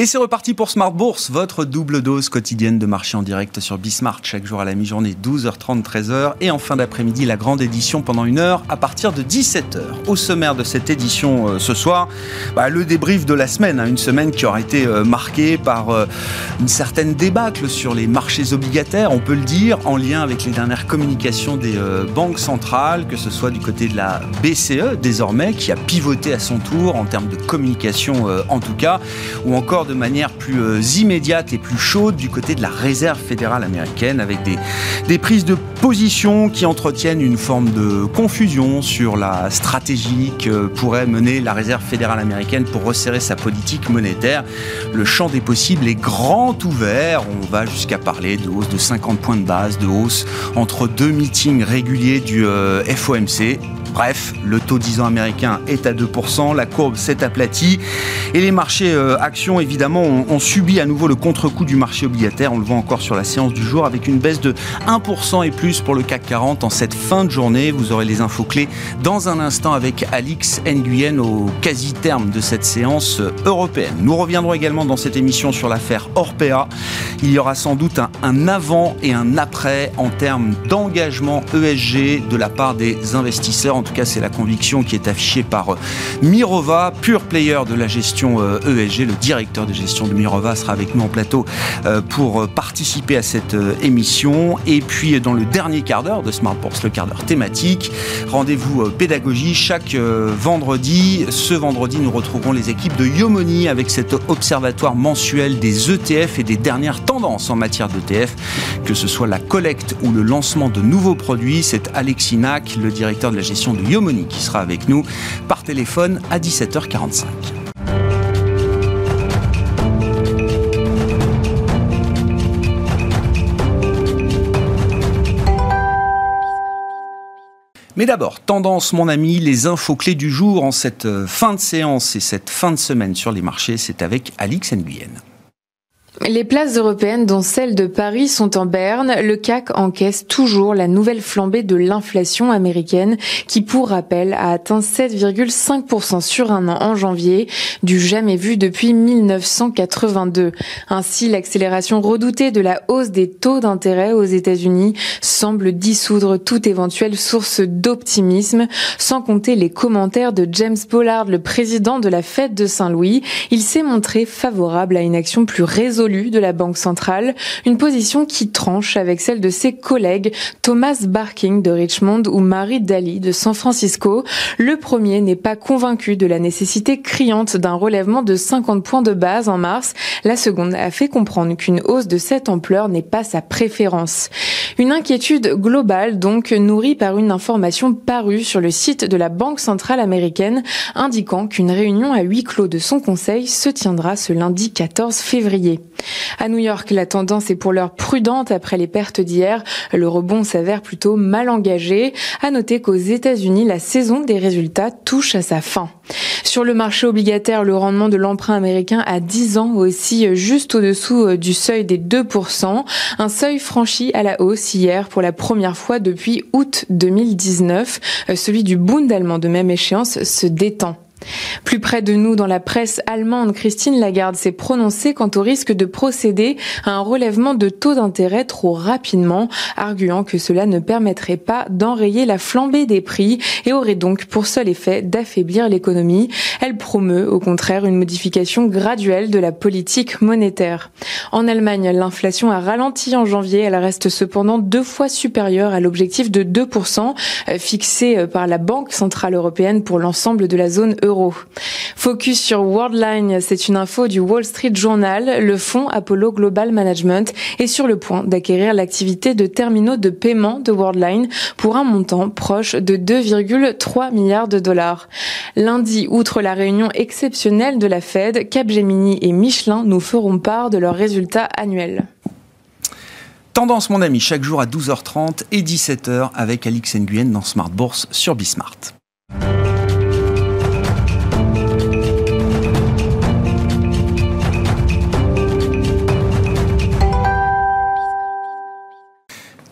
Et c'est reparti pour Smart Bourse, votre double dose quotidienne de marché en direct sur Bismart, chaque jour à la mi-journée, 12h30, 13h. Et en fin d'après-midi, la grande édition pendant une heure à partir de 17h. Au sommaire de cette édition euh, ce soir, bah, le débrief de la semaine, hein, une semaine qui aura été euh, marquée par euh, une certaine débâcle sur les marchés obligataires, on peut le dire, en lien avec les dernières communications des banques centrales, que ce soit du côté de la BCE désormais, qui a pivoté à son tour en termes de communication en tout cas, ou encore de manière plus euh, immédiate et plus chaude du côté de la réserve fédérale américaine avec des, prises de position qui entretiennent une forme de confusion sur la stratégie que pourrait mener la réserve fédérale américaine pour resserrer sa politique monétaire. Le champ des possibles est grand ouvert. On va jusqu'à parler de hausse de 50 points de base, de hausse entre deux meetings réguliers du euh, FOMC. Bref, le taux 10 ans américain est à 2%, la courbe s'est aplatie et les marchés euh, actions évidemment ont, subi à nouveau le contre-coup du marché obligataire. On le voit encore sur la séance du jour avec une baisse de 1% et plus pour le CAC 40 en cette fin de journée. Vous aurez les infos clés dans un instant avec Alix Nguyen au quasi-terme de cette séance euh, européenne. Nous reviendrons également dans cette émission sur l'affaire Orpea. Il y aura sans doute un, avant et un après en termes d'engagement ESG de la part des investisseurs tout cas, c'est la conviction qui est affichée par euh, Mirova, pure player de la gestion ESG. Euh, e le directeur de gestion de Mirova sera avec nous en plateau euh, pour participer à cette émission. Et puis, dans le dernier quart d'heure de Smart le quart d'heure thématique, rendez-vous pédagogie chaque vendredi. Ce vendredi, nous retrouverons les équipes de Yomoni avec cet observatoire mensuel des ETF et des dernières tendances en matière d'ETF, que ce soit la collecte ou le lancement de nouveaux produits. C'est Alexis Nack, le directeur de la gestion de Yomoni qui sera avec nous par téléphone à 17h45. Mais d'abord, tendance, mon ami, les infos clés du jour en cette euh, fin de séance et cette fin de semaine sur les marchés, c'est avec Alix Nguyen. Les places européennes, dont celle de Paris, sont en berne. Le CAC encaisse toujours la nouvelle flambée de l'inflation américaine, qui, pour rappel, a atteint 7,5% sur un an en janvier, du jamais vu depuis 1982. Ainsi, l'accélération redoutée de la hausse des taux d'intérêt aux États-Unis semble dissoudre toute éventuelle source d'optimisme, sans compter les commentaires de James Pollard, le président de la Fête de Saint-Louis. Il s'est montré favorable à une action plus résolue de la Banque centrale, une position qui tranche avec celle de ses collègues Thomas Barking de Richmond ou Marie Daly de San Francisco. Le premier n'est pas convaincu de la nécessité criante d'un relèvement de 50 points de base en mars. La seconde a fait comprendre qu'une hausse de cette ampleur n'est pas sa préférence. Une inquiétude globale donc nourrie par une information parue sur le site de la Banque centrale américaine indiquant qu'une réunion à huis clos de son conseil se tiendra ce lundi 14 février. À New York, la tendance est pour l'heure prudente après les pertes d'hier. Le rebond s'avère plutôt mal engagé. À noter qu'aux États-Unis, la saison des résultats touche à sa fin. Sur le marché obligataire, le rendement de l'emprunt américain à 10 ans aussi juste au-dessous euh, du seuil des 2%, un seuil franchi à la hausse hier pour la première fois depuis août 2019. Euh, celui du Bund allemand de même échéance se détend. Plus près de nous, dans la presse allemande, Christine Lagarde s'est prononcée quant au risque de procéder à un relèvement de taux d'intérêt trop rapidement, arguant que cela ne permettrait pas d'enrayer la flambée des prix et aurait donc pour seul effet d'affaiblir l'économie. Elle promeut au contraire une modification graduelle de la politique monétaire. En Allemagne, l'inflation a ralenti en janvier. Elle reste cependant deux fois supérieure à l'objectif de 2% euh, fixé euh, par la Banque centrale européenne pour l'ensemble de la zone euro Focus sur Worldline, c'est une info du Wall Street Journal. Le fonds Apollo Global Management est sur le point d'acquérir l'activité de terminaux de paiement de Worldline pour un montant proche de 2,3 milliards de dollars. Lundi, outre la réunion exceptionnelle de la Fed, Capgemini et Michelin nous feront part de leurs résultats annuels. Tendance, mon ami, chaque jour à 12h30 et 17h avec Alix Nguyen dans Smart Bourse sur Bismart.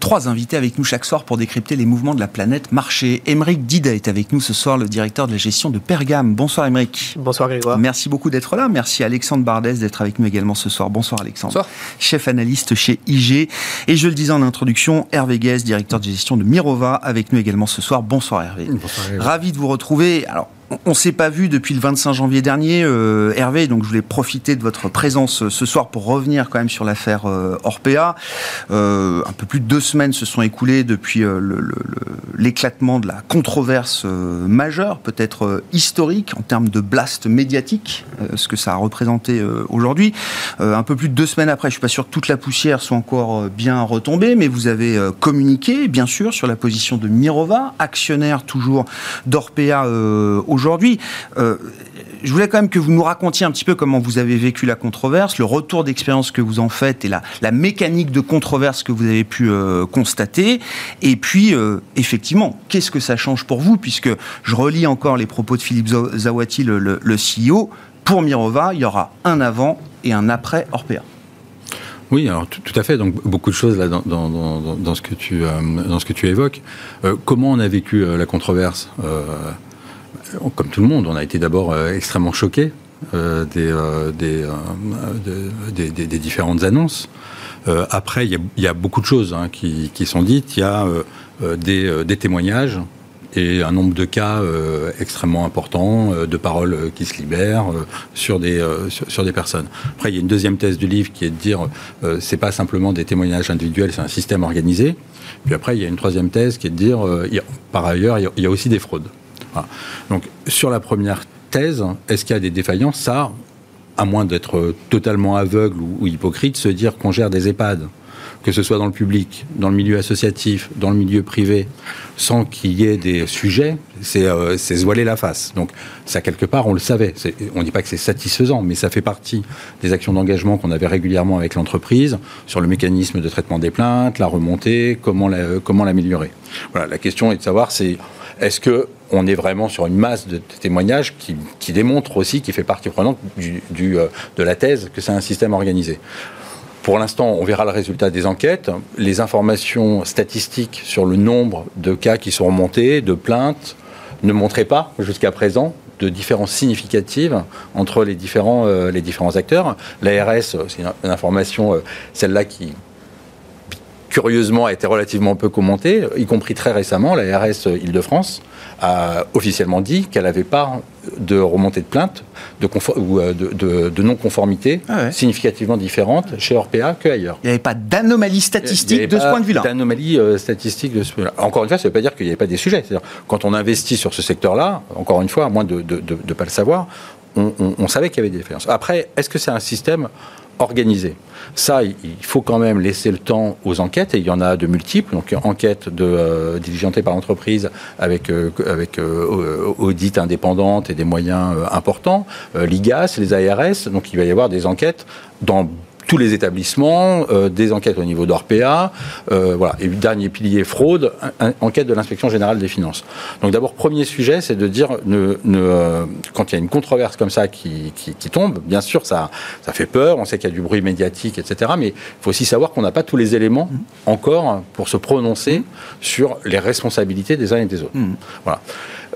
Trois invités avec nous chaque soir pour décrypter les mouvements de la planète marché. Émeric Dida est avec nous ce soir, le directeur de la gestion de Pergame. Bonsoir Émeric. Bonsoir Grégoire. Merci beaucoup d'être là. Merci Alexandre Bardès d'être avec nous également ce soir. Bonsoir Alexandre. Bonsoir. Chef analyste chez IG. Et je le disais en introduction, Hervé Guez, directeur de gestion de Mirova, avec nous également ce soir. Bonsoir Hervé. Bonsoir Hervé. Ravi de vous retrouver. Alors, on ne s'est pas vu depuis le 25 janvier dernier, euh, Hervé, donc je voulais profiter de votre présence euh, ce soir pour revenir quand même sur l'affaire euh, Orpea. Un peu plus de deux semaines se sont écoulées depuis l'éclatement de la controverse majeure, peut-être historique en termes de blast médiatique, ce que ça a représenté aujourd'hui. un peu plus de deux semaines après, je suis pas sûr que toute la poussière soit encore bien retombée, mais vous avez communiqué, bien sûr, sur la position de Mirova, actionnaire toujours d'Orpea aujourd'hui. Euh, je voulais quand même que vous nous racontiez un petit peu comment vous avez vécu la controverse, le retour d'expérience que vous en faites et la, mécanique de controverse que vous avez pu euh, constater. Et puis, euh, effectivement, qu'est-ce que ça change pour vous Puisque je relis encore les propos de Philippe Zawati, le, CEO. Pour Mirova, il y aura un avant et un après Orpea. Oui, alors tout, à fait. Donc beaucoup de choses dans, ce que tu évoques. Comment on a vécu la controverse comme tout le monde, on a été d'abord euh, extrêmement choqués euh, des, euh, différentes annonces. après, il y, a beaucoup de choses hein, qui, sont dites. Il y a des, témoignages et un nombre de cas euh, extrêmement important euh, de paroles qui se libèrent euh, sur des personnes. Après, il y a une deuxième thèse du livre qui est de dire c'est pas simplement des témoignages individuels, c'est un système organisé. Puis après, il y a une troisième thèse qui est de dire a, par ailleurs, il y a aussi des fraudes. Voilà. Donc, sur la première thèse, est-ce qu'il y a des défaillances? Ça, à moins d'être totalement aveugle ou, hypocrite, se dire qu'on gère des EHPAD, que ce soit dans le public, dans le milieu associatif, dans le milieu privé, sans qu'il y ait des sujets, c'est euh, se voiler la face. Donc, ça, quelque part, on le savait. On ne dit pas que c'est satisfaisant, mais ça fait partie des actions d'engagement qu'on avait régulièrement avec l'entreprise sur le mécanisme de traitement des plaintes, la remontée, comment l'améliorer. La, voilà, la question est de savoir, c'est est-ce que on est vraiment sur une masse de témoignages qui, qui démontre aussi, qui fait partie prenante euh, de la thèse que c'est un système organisé. Pour l'instant, on verra le résultat des enquêtes. Les informations statistiques sur le nombre de cas qui sont remontés, de plaintes, ne montraient pas jusqu'à présent de différences significatives entre les différents, euh, acteurs. L'ARS, c'est une, une, information, euh, celle-là qui curieusement a été relativement peu commentée, y compris très récemment, la RS Île-de-France a officiellement dit qu'elle n'avait pas de remontée de plainte de, ou de, de, de non-conformité ah ouais. significativement différente chez Orpea qu'ailleurs. Il n'y avait pas d'anomalie statistique de ce point de vue-là. D'anomalie euh, statistique de ce point -là. Encore une fois, ça ne veut pas dire qu'il n'y avait pas des sujets. Quand on investit sur ce secteur-là, encore une fois, à moins de ne pas le savoir, on, on, on savait qu'il y avait des différences. Après, est-ce que c'est un système organisé. Ça, il faut quand même laisser le temps aux enquêtes, et il y en a de multiples. Donc, enquête euh, diligentée par l'entreprise avec, euh, euh, audit indépendante et des moyens importants. L'IGAS, les ARS, donc il va y avoir des enquêtes dans tous les établissements, euh, des enquêtes au niveau d'Orpea, euh, voilà. Et dernier pilier fraude, un, un, enquête de l'inspection générale des finances. Donc d'abord premier sujet, c'est de dire ne, ne, euh, quand il y a une controverse comme ça qui, qui, qui, tombe, bien sûr ça ça fait peur, on sait qu'il y a du bruit médiatique, etc. Mais il faut aussi savoir qu'on n'a pas tous les éléments encore pour se prononcer mmh. sur les responsabilités des uns et des autres. Mmh. Voilà.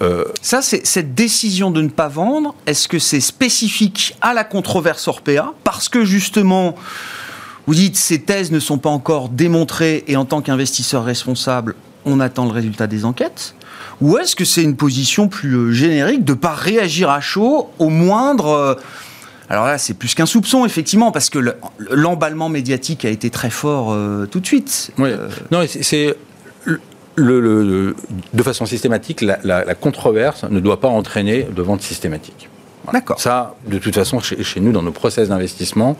Euh, ça, c'est cette décision de ne pas vendre. Est-ce que c'est spécifique à la controverse Orpea parce que justement, vous dites ces thèses ne sont pas encore démontrées et en tant qu'investisseur responsable, on attend le résultat des enquêtes Ou est-ce que c'est une position plus euh, générique de ne pas réagir à chaud au moindre euh, alors là, c'est plus qu'un soupçon, effectivement, parce que l'emballement médiatique a été très fort euh, tout de suite. Oui. Euh... Non, c'est le, le, le, de façon systématique, la, la, la, controverse ne doit pas entraîner de vente systématique. Voilà. D'accord. Ça, de toute façon, chez, chez nous, dans nos process d'investissement,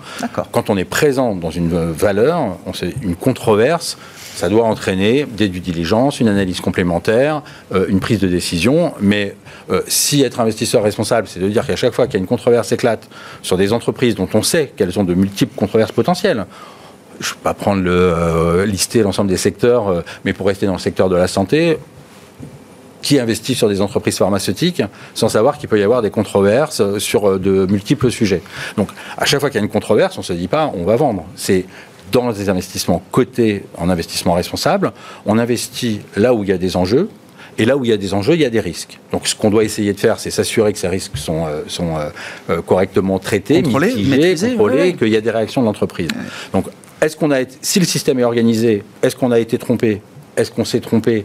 quand on est présent dans une valeur, on sait, une controverse, ça doit entraîner des due diligence, une analyse complémentaire, euh, une prise de décision. Mais euh, si être investisseur responsable, c'est de dire qu'à chaque fois qu'il y a une controverse éclate sur des entreprises dont on sait qu'elles ont de multiples controverses potentielles, je ne vais pas prendre le euh, lister l'ensemble des secteurs, euh, mais pour rester dans le secteur de la santé, qui investit sur des entreprises pharmaceutiques sans savoir qu'il peut y avoir des controverses euh, sur de multiples sujets. Donc, à chaque fois qu'il y a une controverse, on ne se dit pas on va vendre. C'est dans des investissements cotés en investissement responsable. On investit là où il y a des enjeux. Et là où il y a des enjeux, il y a des risques. Donc ce qu'on doit essayer de faire, c'est s'assurer que ces risques sont, euh, sont euh, euh, correctement traités, contrôlés, mitigés, contrôlés, qu'il y a des réactions de l'entreprise. Donc est-ce qu'on a été, si le système est organisé, est-ce qu'on a été trompé Est-ce qu'on s'est trompé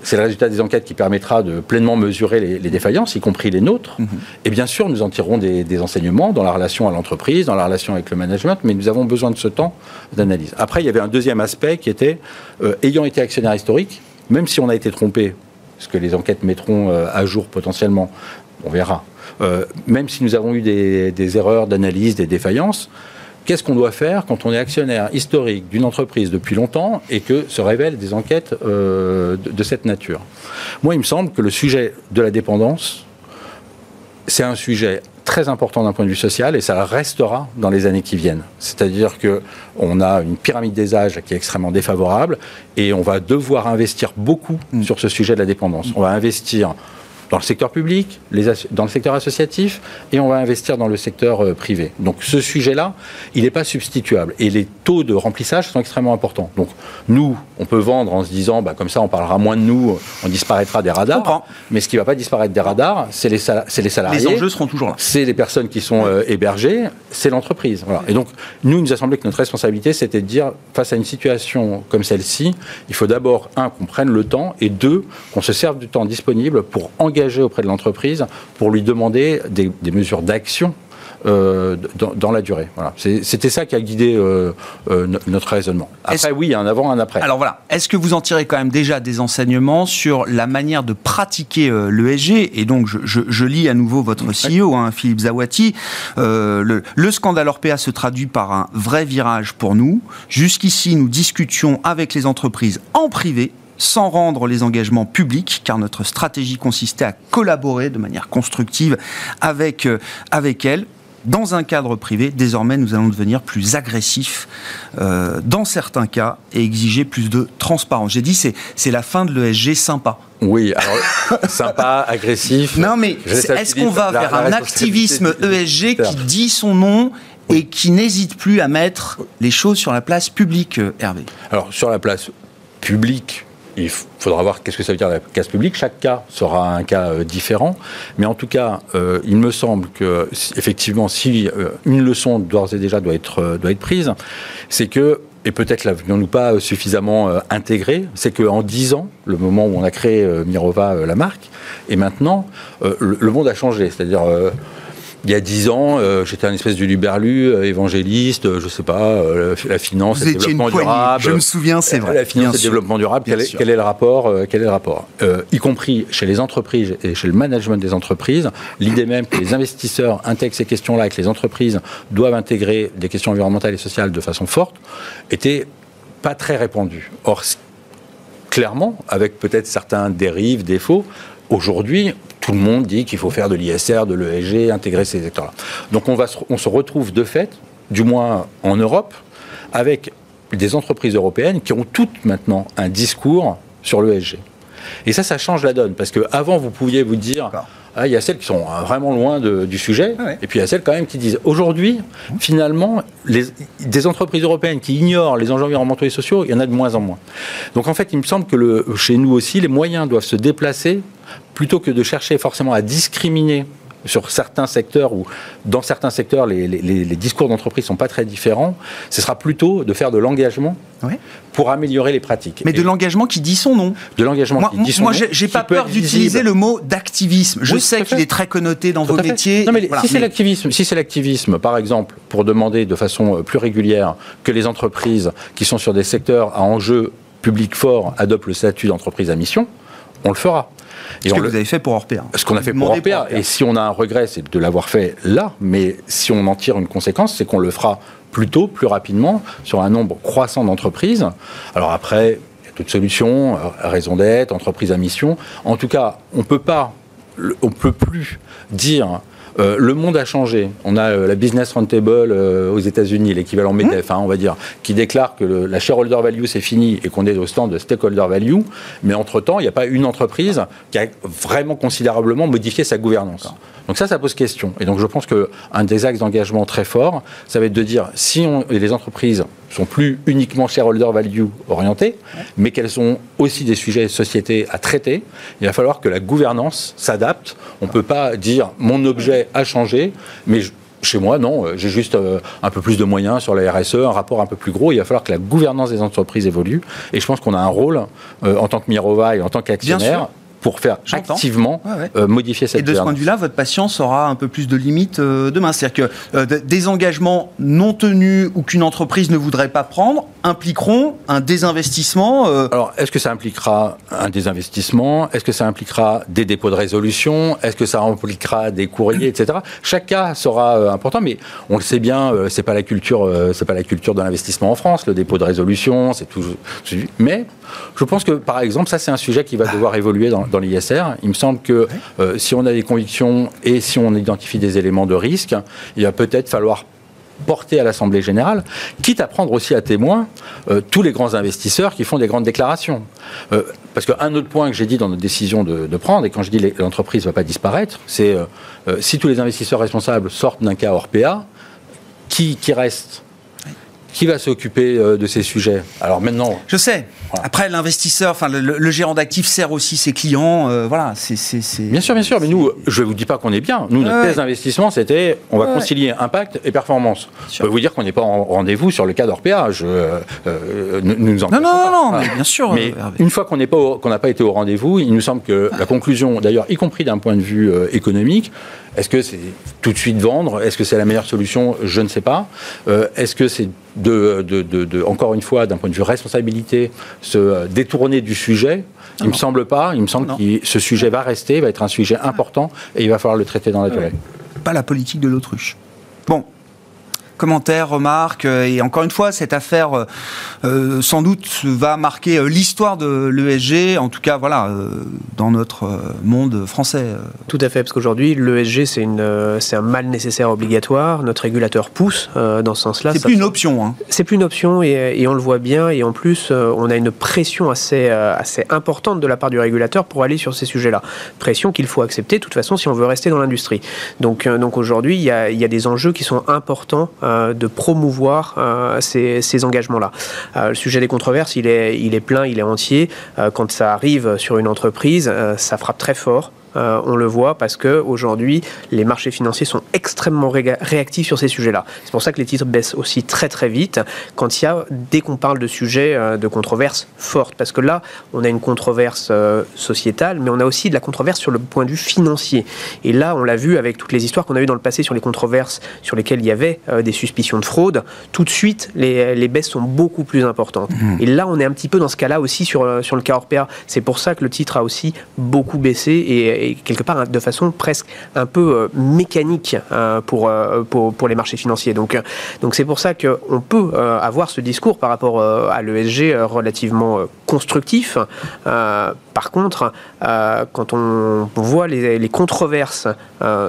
c'est le résultat des enquêtes qui permettra de pleinement mesurer les, défaillances, y compris les nôtres. Mhm. Et bien sûr, nous en tirerons des, enseignements dans la relation à l'entreprise, dans la relation avec le management, mais nous avons besoin de ce temps d'analyse. Après, il y avait un deuxième aspect qui était, ayant été actionnaire historique, même si on a été trompé ce que les enquêtes mettront euh, à jour potentiellement, on verra. Euh, même si nous avons eu des, erreurs d'analyse, des défaillances, qu'est-ce qu'on doit faire quand on est actionnaire historique d'une entreprise depuis longtemps et que se révèlent des enquêtes euh, de, cette nature? Moi, il me semble que le sujet de la dépendance, c'est un sujet très important d'un point de vue social et ça restera dans les années qui viennent. C'est-à-dire que on a une pyramide des âges qui est extrêmement défavorable et on va devoir investir beaucoup mm. sur ce sujet de la dépendance. On va investir dans le secteur public, dans le secteur associatif, et on va investir dans le secteur euh, privé. Donc ce sujet-là, il n'est pas substituable. Et les taux de remplissage sont extrêmement importants. Donc nous, on peut vendre en se disant, bah, comme ça on parlera moins de nous, on disparaîtra des radars. Mais ce qui ne va pas disparaître des radars, c'est les, les, salariés. Les enjeux seront toujours là. C'est les personnes qui sont euh, hébergées, c'est l'entreprise. Et donc nous, il nous a semblé que notre responsabilité, c'était de dire, face à une situation comme celle-ci, il faut d'abord, un, qu'on prenne le temps, et deux, qu'on se serve du temps disponible pour engager auprès de l'entreprise pour lui demander des, mesures d'action euh, dans, la durée. Voilà. C'était ça qui a guidé euh, euh, notre raisonnement. Après, oui, il y a un avant, un après. Alors voilà, est-ce que vous en tirez quand même déjà des enseignements sur la manière de pratiquer l'ESG Et donc, je, lis à nouveau votre CEO, hein, Philippe Zawati. Le, le, scandale Orpea se traduit par un vrai virage pour nous. Jusqu'ici, nous discutions avec les entreprises en privé sans rendre les engagements publics, car notre stratégie consistait à collaborer de manière constructive avec, euh, avec elles dans un cadre privé. Désormais, nous allons devenir plus agressifs euh, dans certains cas et exiger plus de transparence. J'ai dit, c'est, c'est la fin de l'ESG sympa. Oui, alors sympa, agressif. Non, mais est-ce qu'on va vers un activisme ESG qui dit son nom et qui n'hésite plus à mettre les choses sur la place publique, euh, Hervé? Alors, sur la place publique, il faudra voir qu'est-ce que ça veut dire la case publique. Chaque cas sera un cas euh, différent. Mais en tout cas, euh, il me semble que, effectivement, si euh, une leçon d'ores et déjà doit être, doit être prise, c'est que et peut-être l'avions-nous pas suffisamment intégré, c'est qu'en 10 ans, le moment où on a créé Mirova, la marque, et maintenant, le, monde a changé. C'est-à-dire, il y a dix ans, euh, j'étais un espèce de luberlu, euh, évangéliste, euh, je sais pas, la finance, le développement durable. Je me souviens, c'est vrai. La finance et le développement durable, quel est, le rapport Quel est le rapport? Y compris chez les entreprises et chez le management des entreprises, l'idée même que les investisseurs intègrent ces questions-là et que les entreprises doivent intégrer des questions environnementales et sociales de façon forte, était pas très répandue. Or, clairement, avec peut-être certains dérives, défauts, aujourd'hui, tout le monde dit qu'il faut faire de l'ISR, de l'ESG, intégrer ces secteurs-là. Donc on, va, on se retrouve de fait, du moins en Europe, avec des entreprises européennes qui ont toutes maintenant un discours sur l'ESG. Et ça, ça change la donne, parce qu'avant, vous pouviez vous dire, ah, il y a celles qui sont vraiment loin du sujet, ah et puis il y a celles quand même qui disent, aujourd'hui, finalement, les, des entreprises européennes qui ignorent les enjeux environnementaux et sociaux, il y en a de moins en moins. Donc en fait, il me semble que le, chez nous aussi, les moyens doivent se déplacer plutôt que de chercher forcément à discriminer sur certains secteurs ou dans certains secteurs les, discours d'entreprise sont pas très différents, ce sera plutôt de faire de l'engagement pour améliorer les pratiques. Mais de l'engagement qui dit son nom. De l'engagement qui dit son nom. Moi, j'ai pas peur d'utiliser le mot d'activisme. Je sais qu'il est très connoté dans vos métiers. Non, mais si c'est l'activisme, si c'est l'activisme, par exemple, pour demander de façon euh, plus régulière que les entreprises qui sont sur des secteurs à enjeu public fort adoptent le statut d'entreprise à mission, on le fera. Ce que vous avez fait pour Orpea. Ce qu'on a fait pour Orpea. Et si on a un regret, c'est de l'avoir fait là. Mais si on en tire une conséquence, c'est qu'on le fera plus tôt, plus rapidement, sur un nombre croissant d'entreprises. Alors après, il y a toute solution, euh, raison d'être, entreprise à mission. En tout cas, on peut pas, on peut plus dire euh, le monde a changé. On a euh, la Business Roundtable euh, aux États-Unis, l'équivalent MEDEF, hein, on va dire, qui déclare que la shareholder value c'est fini et qu'on est au stand de stakeholder value. Mais entre-temps, il n'y a pas une entreprise qui a vraiment considérablement modifié sa gouvernance. Donc ça, ça pose question. Et donc je pense qu'un des axes d'engagement très fort, ça va être de dire si on, les entreprises sont plus uniquement shareholder value orientées, mais qu'elles sont aussi des sujets de société à traiter. Il va falloir que la gouvernance s'adapte. On ne peut pas dire mon objet a changé, mais chez moi, non, euh, j'ai juste euh, un peu plus de moyens sur la RSE, un rapport un peu plus gros. Il va falloir que la gouvernance des entreprises évolue. Et je pense qu'on a un rôle euh, en tant que Mirova et en tant qu'actionnaire pour faire activement euh, modifier cette Et de ce point de vue-là, votre patience aura un peu plus de limites euh, demain. C'est-à-dire que euh, des engagements non tenus ou qu'une entreprise ne voudrait pas prendre impliqueront un désinvestissement. Alors, est-ce que ça impliquera un désinvestissement? Est-ce que ça impliquera des dépôts de résolution? Est-ce que ça impliquera des courriers, etc. Chaque cas sera important, mais on le sait bien, c'est pas la culture, c'est pas la culture de l'investissement en France. Le dépôt de résolution, c'est tout. Mais je pense que, par exemple, ça c'est un sujet qui va devoir évoluer dans, dans l'ISR. Il me semble que euh, si on a des convictions et si on identifie des éléments de risque, il va peut-être falloir porter à l'Assemblée générale, quitte à prendre aussi à témoin euh, tous les grands investisseurs qui font des grandes déclarations. Euh, parce qu'un autre point que j'ai dit dans notre décision de, prendre, et quand je dis l'entreprise ne va pas disparaître, c'est si tous les investisseurs responsables sortent d'un cas hors PA, qui, qui reste? Qui va s'occuper de ces sujets? Alors maintenant. Je sais. Après, l'investisseur, enfin le, gérant d'actifs sert aussi ses clients. Euh, voilà, c'est, Bien sûr, bien sûr. Mais nous, je ne vous dis pas qu'on est bien. Nous, notre thèse d'investissement, c'était on va concilier impact et performance. Je peux vous dire qu'on n'est pas en rendez-vous sur le cas d'Orpea. Je, euh, euh, nous en non, non, non, non, bien sûr. Mais une fois qu'on n'est pas, qu'on n'a pas été au rendez-vous, il nous semble que la conclusion, d'ailleurs, y compris d'un point de vue économique, est-ce que c'est tout de suite vendre? Est-ce que c'est la meilleure solution? Je ne sais pas. Est-ce que c'est de, de, de, encore une fois, d'un point de vue responsabilité, se euh, détourner du sujet. Il ne me semble pas. Il me semble que ce sujet va rester, va être un sujet important et il va falloir le traiter dans la durée. Pas la politique de l'autruche. Bon, commentaires, remarques. Euh, et encore une fois, cette affaire, euh, euh, sans doute, va marquer l'histoire de l'ESG, en tout cas, voilà, dans notre monde français. Tout à fait, parce qu'aujourd'hui, l'ESG, c'est, un mal nécessaire obligatoire. Notre régulateur pousse dans ce sens-là. C'est plus une option. Hein. C'est plus une option, et, et, on le voit bien. Et en plus, on a une pression assez, assez importante de la part du régulateur pour aller sur ces sujets-là. Pression qu'il faut accepter, de toute façon, si on veut rester dans l'industrie. Donc, donc aujourd'hui, il y a, il y a des enjeux qui sont importants de promouvoir euh, ces, engagements-là. Euh, le sujet des controverses, il est plein, il est entier. quand ça arrive sur une entreprise, ça frappe très fort. Euh, on le voit parce que aujourd'hui, les marchés financiers sont extrêmement réactifs sur ces sujets-là. C'est pour ça que les titres baissent aussi très très vite quand il y a dès qu'on parle de sujets euh, de controverses fortes, parce que là, on a une controverse euh, sociétale, mais on a aussi de la controverse sur le point de vue financier. Et là, on l'a vu avec toutes les histoires qu'on a eues dans le passé sur les controverses sur lesquelles il y avait des suspicions de fraude. Tout de suite, les, baisses sont beaucoup plus importantes. Mmh. Et là, on est un petit peu dans ce cas-là aussi sur, sur le cas Orpea. C'est pour ça que le titre a aussi beaucoup baissé et quelque part de façon presque un peu euh, mécanique euh, pour, euh, pour, pour, les marchés financiers. Donc donc c'est pour ça qu'on peut avoir ce discours par rapport à l'ESG relativement constructif. par contre, quand on voit les, les controverses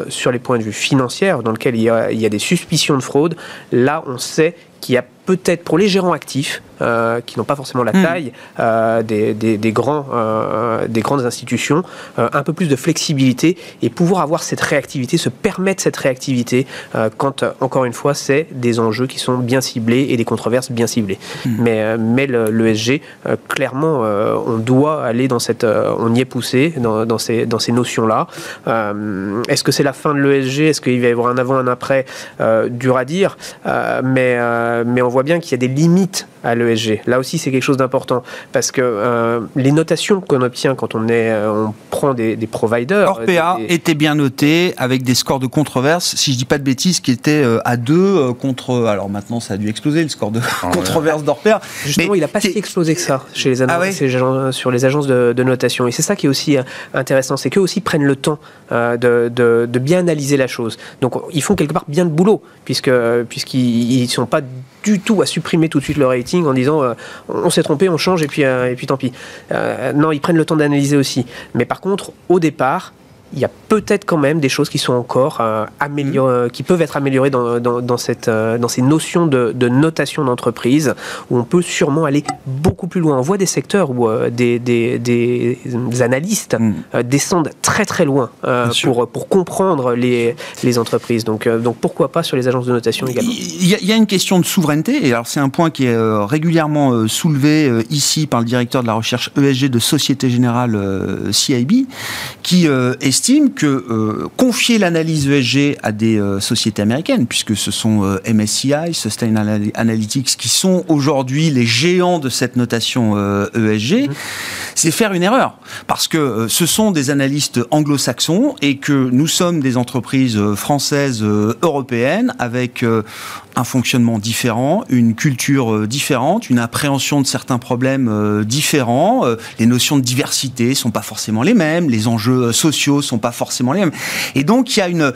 sur les points de vue financiers, dans lesquels il y, a, il y a des suspicions de fraude, là on sait qu'il y a peut-être pour les gérants actifs, euh, qui n'ont pas forcément la hmm. taille euh, des, des, grands, euh, des grandes institutions, un peu plus de flexibilité et pouvoir avoir cette réactivité, se permettre cette réactivité quand, encore une fois, c'est des enjeux qui sont bien ciblés et des controverses bien ciblées. Hmm. Mais, mais l'ESG, clairement, on doit aller dans cette... on y est poussé dans, dans ces, dans ces notions-là. Est-ce que c'est la fin de l'ESG Est-ce qu'il va y avoir un avant, un après? Dur à dire. mais, mais on voit bien qu'il y a des limites à l'ESG. Là aussi, c'est quelque chose d'important parce que euh, les notations qu'on obtient quand on, est, euh, on prend des, providers. Orpea était bien noté avec des scores de controverse, si je dis pas de bêtises, qui étaient euh, à 2 contre. Alors maintenant, ça a dû exploser le score de ah controverse d'Orpea. Justement, il n'a pas si explosé que ça chez les ah sur les agences de, notation. Et c'est ça qui est aussi intéressant, c'est qu'eux aussi prennent le temps de, de, bien analyser la chose. Donc, ils font quelque part bien le boulot, puisque puisqu'ils ne sont pas du tout à supprimer tout de suite le rating en disant euh, on s'est trompé, on change et puis, euh, tant pis. Euh, non, ils prennent le temps d'analyser aussi. Mais par contre, au départ, il y a peut-être quand même des choses qui sont encore euh, améliorées, euh, qui peuvent être améliorées dans, dans, cette, euh, dans ces notions de, de notation d'entreprise, où on peut sûrement aller beaucoup plus loin. On voit des secteurs où des, des, des, analystes mm. descendent très très loin pour, pour comprendre les, les entreprises. Donc, donc pourquoi pas sur les agences de notation également Il y, y a une question de souveraineté, et alors c'est un point qui est régulièrement soulevé ici par le directeur de la recherche ESG de Société Générale CIB, qui est estime que euh, confier l'analyse ESG à des euh, sociétés américaines, puisque ce sont euh, MSCI, Sustain Analytics, qui sont aujourd'hui les géants de cette notation ESG, e mm-hmm. c'est faire une erreur. Parce que ce sont des analystes anglo-saxons et que nous sommes des entreprises françaises, européennes, avec un fonctionnement différent, une culture différente, une appréhension de certains problèmes différents. Les notions de diversité sont pas forcément les mêmes, les enjeux sociaux sont pas forcément les mêmes. Et donc il y a une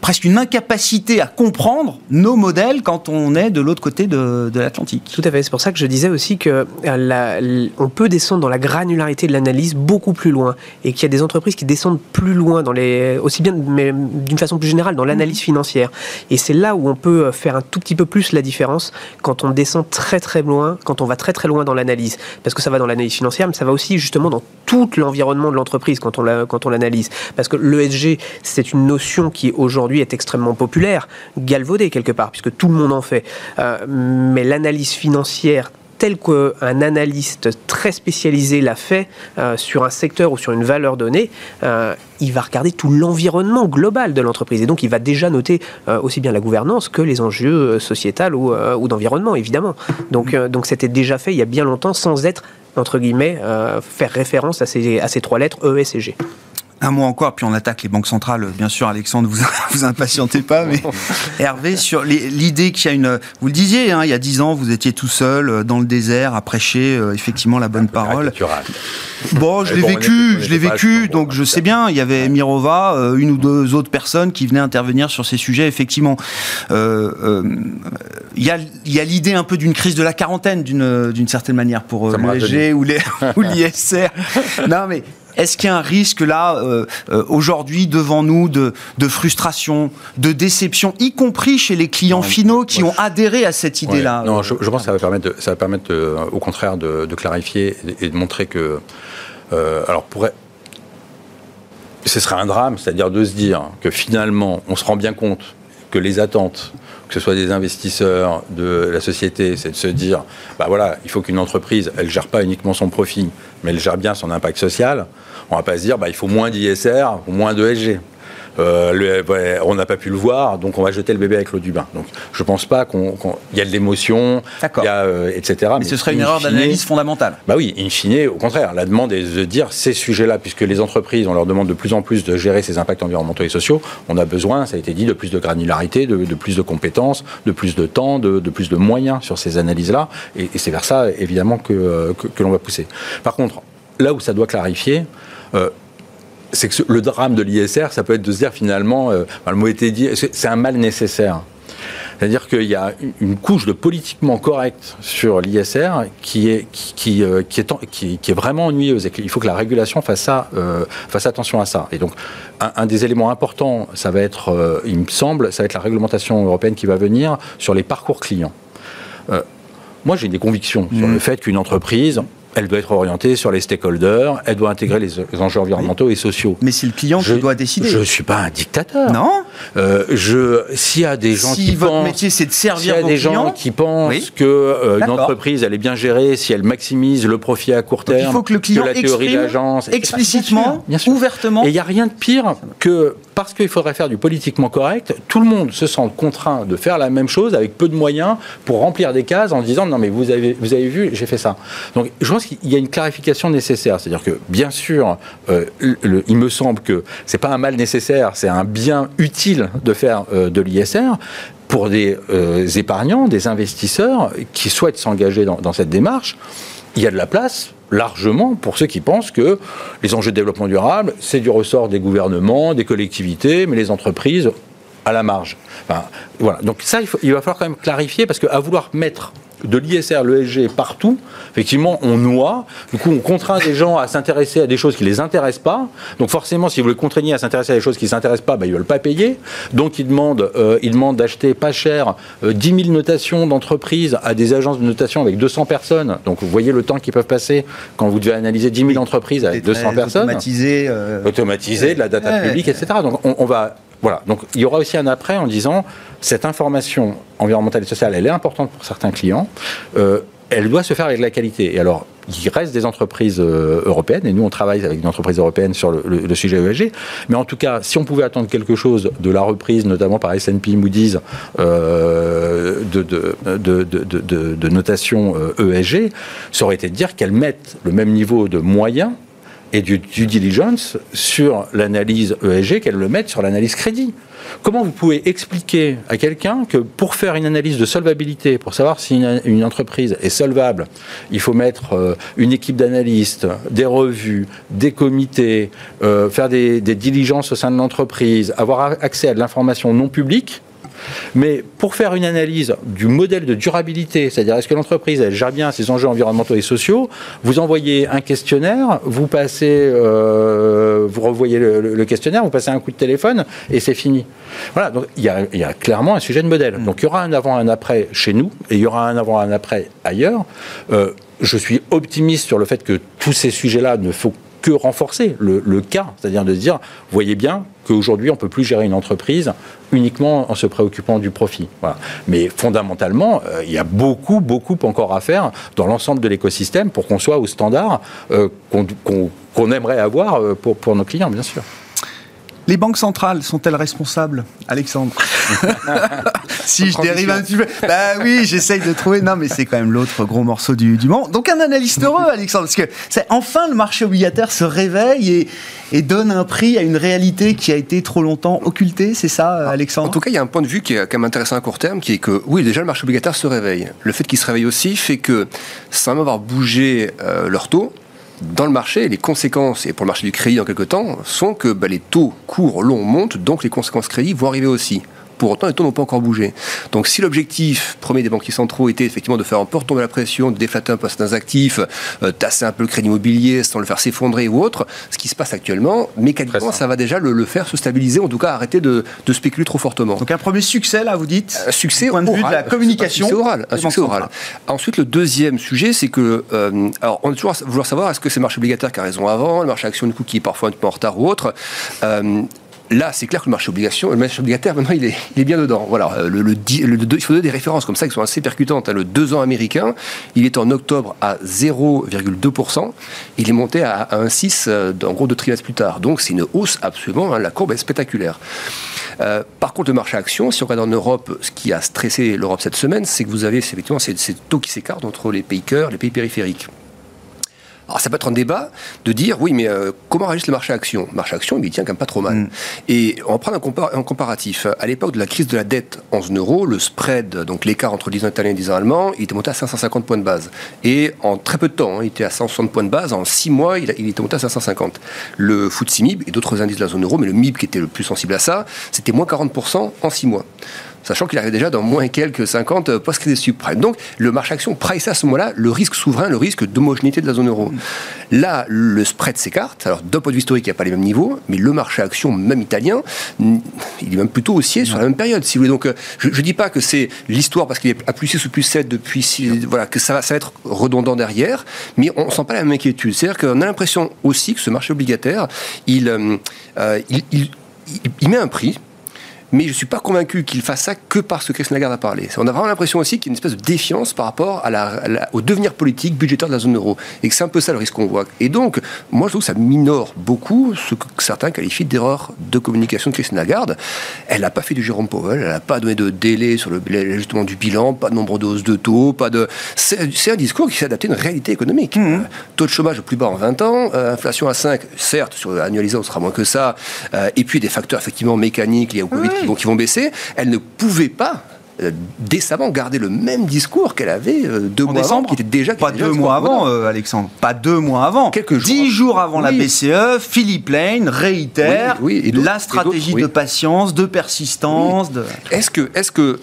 presque une incapacité à comprendre nos modèles quand on est de l'autre côté de, l'Atlantique. Tout à fait. C'est pour ça que je disais aussi que on peut descendre dans la granularité de l'analyse beaucoup plus loin et qu'il y a des entreprises qui descendent plus loin dans les aussi bien mais d'une façon plus générale dans l'analyse financière. Et c'est là où on peut faire un tout petit peu plus la différence quand on descend très très loin, quand on va très très loin dans l'analyse. Parce que ça va dans l'analyse financière, mais ça va aussi justement dans tout l'environnement de l'entreprise quand on l'analyse. Parce que l'ESG, c'est une notion qui aujourd'hui est extrêmement populaire, galvaudée quelque part, puisque tout le monde en fait. Euh, mais l'analyse financière tel qu'un analyste très spécialisé l'a fait euh, sur un secteur ou sur une valeur donnée, euh, il va regarder tout l'environnement global de l'entreprise. Et donc, il va déjà noter aussi bien la gouvernance que les enjeux sociétals ou, d'environnement, évidemment. Donc, donc, c'était déjà fait il y a bien longtemps sans être, entre guillemets, faire référence à ces, à ces trois lettres E. Un mot encore, puis on attaque les banques centrales. Bien sûr, Alexandre, vous vous impatientez pas, mais Hervé, sur l'idée qu'il y a une... Vous le disiez, hein, il y a dix ans, vous étiez tout seul euh, dans le désert à prêcher euh, effectivement la bonne parole. Bon, je l'ai vécu, je l'ai vécu, donc je sais bien, il y avait Mirova, euh, une ou deux autres personnes qui venaient intervenir sur ces sujets, effectivement. Il y a, y a l'idée un peu d'une crise de la quarantaine, d'une certaine manière, pour l'ESG ou l'ISR. non, mais est-ce qu'il y a un risque là, euh, euh, aujourd'hui, devant nous, de, frustration, de déception, y compris chez les clients finaux qui ont adhéré à cette idée-là Non, je, pense que ça va permettre, ça va permettre au contraire de, clarifier et, de montrer que. Euh, alors, pourrait. Ce serait un drame, c'est-à-dire de se dire que finalement, on se rend bien compte que les attentes que ce soit des investisseurs, de la société, c'est de se dire, bah voilà, il faut qu'une entreprise, elle gère pas uniquement son profit, mais elle gère bien son impact social. On va pas se dire, bah, il faut moins d'ISR ou moins d'ESG. Euh, on n'a pas pu le voir, donc on va jeter le bébé avec l'eau du bain. Donc je pense pas qu'on, y a de l'émotion, il euh, etc. Mais, ce serait une erreur d'analyse fondamentale. Bah oui, in fine, au contraire, la demande est de dire ces sujets-là, puisque les entreprises, on leur demande de plus en plus de gérer ces impacts environnementaux et sociaux, on a besoin, ça a été dit, de plus de granularité, de, plus de compétences, de plus de temps, de, plus de moyens sur ces analyses-là, et, c'est vers ça, évidemment, que, que, l'on va pousser. Par contre, là où ça doit clarifier, euh, c'est que le drame de l'ISR, ça peut être de se dire finalement, euh, le mot était dit, c'est un mal nécessaire? C'est-à-dire qu'il y a une couche de politiquement correct sur l'ISR qui est, qui, euh, qui, est, qui, est vraiment ennuyeuse et il faut que la régulation fasse, ça, euh, fasse attention à ça. Et donc, un, des éléments importants, ça va être, il me semble, ça va être la réglementation européenne qui va venir sur les parcours clients. moi, j'ai des convictions sur mmh. le fait qu'une entreprise, elle doit être orientée sur les stakeholders, elle doit intégrer les, enjeux environnementaux et sociaux. Mais c'est le client qui doit décider. Je ne suis pas un dictateur. Non. Euh, je, s'il y a des gens si qui votre pensent, métier c'est de servir s'il y a des gens qui pensent que euh, une entreprise elle est bien gérée si elle maximise le profit à court terme, il faut que le client la théorie d'agence, explicitement, bien sûr, ouvertement. Et il n'y a rien de pire que parce qu'il faudrait faire du politiquement correct, tout le monde se sent contraint de faire la même chose avec peu de moyens pour remplir des cases en disant non mais vous avez vous avez vu j'ai fait ça. Donc je pense qu'il y a une clarification nécessaire, c'est-à-dire que bien sûr euh, il me semble que c'est pas un mal nécessaire, c'est un bien utile de faire euh, de l'ISR pour des euh, épargnants, des investisseurs qui souhaitent s'engager dans, dans cette démarche. Il y a de la place largement pour ceux qui pensent que les enjeux de développement durable, c'est du ressort des gouvernements, des collectivités, mais les entreprises à la marge. voilà. Donc ça, il, va falloir quand même clarifier parce qu'à vouloir mettre de l'ISR, l'ESG partout, effectivement, on noie. Du coup, on contraint des gens à s'intéresser à des choses qui les intéressent pas. Donc forcément, si vous les contraignez à s'intéresser à des choses qui ne s'intéressent pas, bah, ils veulent pas payer. Donc ils demandent, euh, ils demandent d'acheter pas cher 10 000 notations d'entreprise à des agences de notation avec 200 personnes. Donc vous voyez le temps qu'ils peuvent passer quand vous devez analyser 10 000 entreprises avec 200 personnes. Automatisé. Euh... Automatisé, de la data publique, etc. Donc on, va voilà, donc il y aura aussi un après en disant cette information environnementale et sociale, elle est importante pour certains clients. Euh, elle doit se faire avec de la qualité. Et alors, il reste des entreprises euh, européennes, et nous, on travaille avec une entreprise européenne sur le, sujet ESG. Mais en tout cas, si on pouvait attendre quelque chose de la reprise, notamment par S&P Moody's, euh, de, de, notation ESG, e ça aurait été de dire qu'elles mettent le même niveau de moyens et du due diligence sur l'analyse ESG qu'elles le mettent sur l'analyse crédit. Comment vous pouvez expliquer à quelqu'un que pour faire une analyse de solvabilité, pour savoir si une, entreprise est solvable, il faut mettre euh, une équipe d'analystes, des revues, des comités, euh, faire des diligences au sein de l'entreprise, avoir accès à de l'information non publique mais pour faire une analyse du modèle de durabilité, c'est-à-dire est-ce que l'entreprise elle gère bien ses enjeux environnementaux et sociaux, vous envoyez un questionnaire, vous passez, euh, vous revoyez le, questionnaire, vous passez un coup de téléphone et c'est fini. Voilà, donc il y, a, clairement un sujet de modèle. Donc il y aura un avant, un après chez nous et il y aura un avant, un après ailleurs. Euh, je suis optimiste sur le fait que tous ces sujets-là ne faut que renforcer le, le cas, c'est-à-dire de se dire, voyez bien qu'aujourd'hui, on ne peut plus gérer une entreprise uniquement en se préoccupant du profit. Mais fondamentalement, euh, il y a beaucoup, beaucoup encore à faire dans l'ensemble de l'écosystème pour qu'on soit au standard euh, qu'on aimerait avoir euh, pour nos clients, bien sûr. Les banques centrales sont-elles responsables, Alexandre Si je dérive un petit peu. Bah oui, j'essaye de trouver. Non, mais c'est quand même l'autre gros morceau du, du monde. Donc un analyste heureux, Alexandre, parce que c'est enfin le marché obligataire se réveille et, et, donne un prix à une réalité qui a été trop longtemps occultée. C'est ça, Alexandre En tout cas, il y a un point de vue qui est quand même intéressant à court terme, qui est que oui, déjà le marché obligataire se réveille. Le fait qu'il se réveille aussi fait que, sans avoir bougé euh, leur taux, dans le marché, les conséquences, et pour le marché du crédit en quelque temps, sont que bah, les taux courts longs montent, donc les conséquences crédit vont arriver aussi. Pour autant, les taux n'ont pas encore bougé. Donc, si l'objectif premier des banquiers centraux était effectivement de faire un peu retomber la pression, de déflater un peu certains actifs, euh, tasser un peu le crédit immobilier sans le faire s'effondrer ou autre, ce qui se passe actuellement, mécaniquement, ça va déjà le, faire se stabiliser, en tout cas arrêter de, spéculer trop fortement. Donc, un premier succès, là, vous dites Un succès point de vue de la communication. Un succès oral. Ensuite, le deuxième sujet, c'est que, euh, alors, on est toujours à vouloir savoir est-ce que c'est le marché obligataire qui a raison avant, le marché action, du coup, qui est parfois un peu en retard ou autre. Euh, Là, c'est clair que le marché obligation, le marché obligataire, maintenant, il est, bien dedans. Voilà, euh, il faut donner des références comme ça qui sont assez percutantes. Hein. Le 2 ans américain, il est en octobre à 0,2%. Il est monté à 1,6 euh, en gros deux trimestres plus tard. Donc, c'est une hausse absolument. Hein. la courbe est spectaculaire. Euh, par contre, le marché action, si on regarde en Europe, ce qui a stressé l'Europe cette semaine, c'est que vous avez effectivement ces, ces taux qui s'écartent entre les pays cœurs les pays périphériques. Alors ça peut être un débat de dire oui mais euh, comment réagit le marché action Le marché action il tient quand même pas trop mal. Mm. Et on va prendre un, comparatif. À l'époque de la crise de la dette en zone euro, le spread, donc l'écart entre 10 ans italien et 10 ans allemand, il était monté à 550 points de base. Et en très peu de temps, hein, il était à 160 points de base. En 6 mois, il, il était monté à 550. Le FTSE MIB et d'autres indices de la zone euro, mais le MIB qui était le plus sensible à ça, c'était moins 40% en 6 mois sachant qu'il arrive déjà dans moins quelques 50 post-crise subprime. Donc, le marché action price à ce moment-là le risque souverain, le risque d'homogénéité de la zone euro. Là, le spread s'écarte. Alors, d'un point de vue historique, il n'y a pas les mêmes niveaux, mais le marché action, même italien, il est même plutôt haussier sur la même période, si vous voulez. Donc, euh, je ne dis pas que c'est l'histoire parce qu'il est à plus 6 ou plus 7 depuis, voilà, que ça va, ça va être redondant derrière, mais on ne sent pas la même inquiétude. C'est-à-dire qu'on a l'impression aussi que ce marché obligataire, il, euh, euh, il, il met un prix mais je ne suis pas convaincu qu'il fasse ça que parce que Christine Lagarde a parlé. On a vraiment l'impression aussi qu'il y a une espèce de défiance par rapport à la, au devenir politique budgétaire de la zone euro. Et que c'est un peu ça le risque qu'on voit. Et donc, moi, je trouve que ça minore beaucoup ce que certains qualifient d'erreur de communication de Christine Lagarde. Elle n'a pas fait du Jérôme Powell, elle n'a pas donné de délai sur l'ajustement du bilan, pas de nombre de hausses de taux, pas de. C'est un discours qui s'est adapté à une réalité économique. Mmh. Taux de chômage le plus bas en 20 ans, euh, inflation à 5, certes, sur annualisé, on sera moins que ça, euh, et puis des facteurs effectivement mécaniques liés au Covid qui vont baisser, elle ne pouvait pas euh, décemment garder le même discours qu'elle avait euh, deux mois avant, qui était déjà pas deux mois avant, euh, Alexandre, pas deux mois avant, quelques jours, dix jours avant la BCE, Philippe Lane réitère la stratégie de patience, de persistance. De... Est-ce que, est-ce que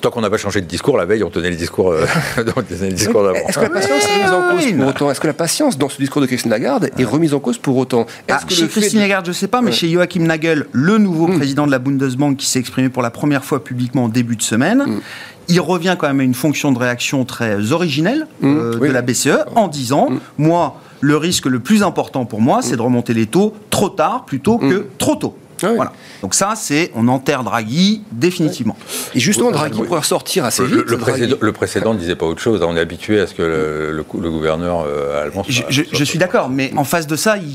Tant qu'on n'a pas changé de discours, la veille, on tenait le discours, euh, discours d'avant. Est-ce que la patience est remise en cause pour autant? Est-ce que la patience dans ce discours de Christine Lagarde est remise en cause pour autant? Ah, Chez Christine Lagarde, je ne sais pas, mais chez Joachim Nagel, le nouveau hmm. président de la Bundesbank qui s'est exprimé pour la première fois publiquement en début de semaine, hmm. il revient quand même à une fonction de réaction très originelle hmm. euh, de la BCE en disant, moi, le risque le plus important pour moi, c'est de remonter les taux trop tard plutôt que trop tôt. Ah voilà. Donc ça, c'est on enterre Draghi définitivement. Et justement, Draghi pourrait ressortir assez vite. Le, précédent, le précédent ne disait pas autre chose. On est habitué à ce que le, gouverneur euh, allemand. je, je, suis d'accord, mais en face de ça, il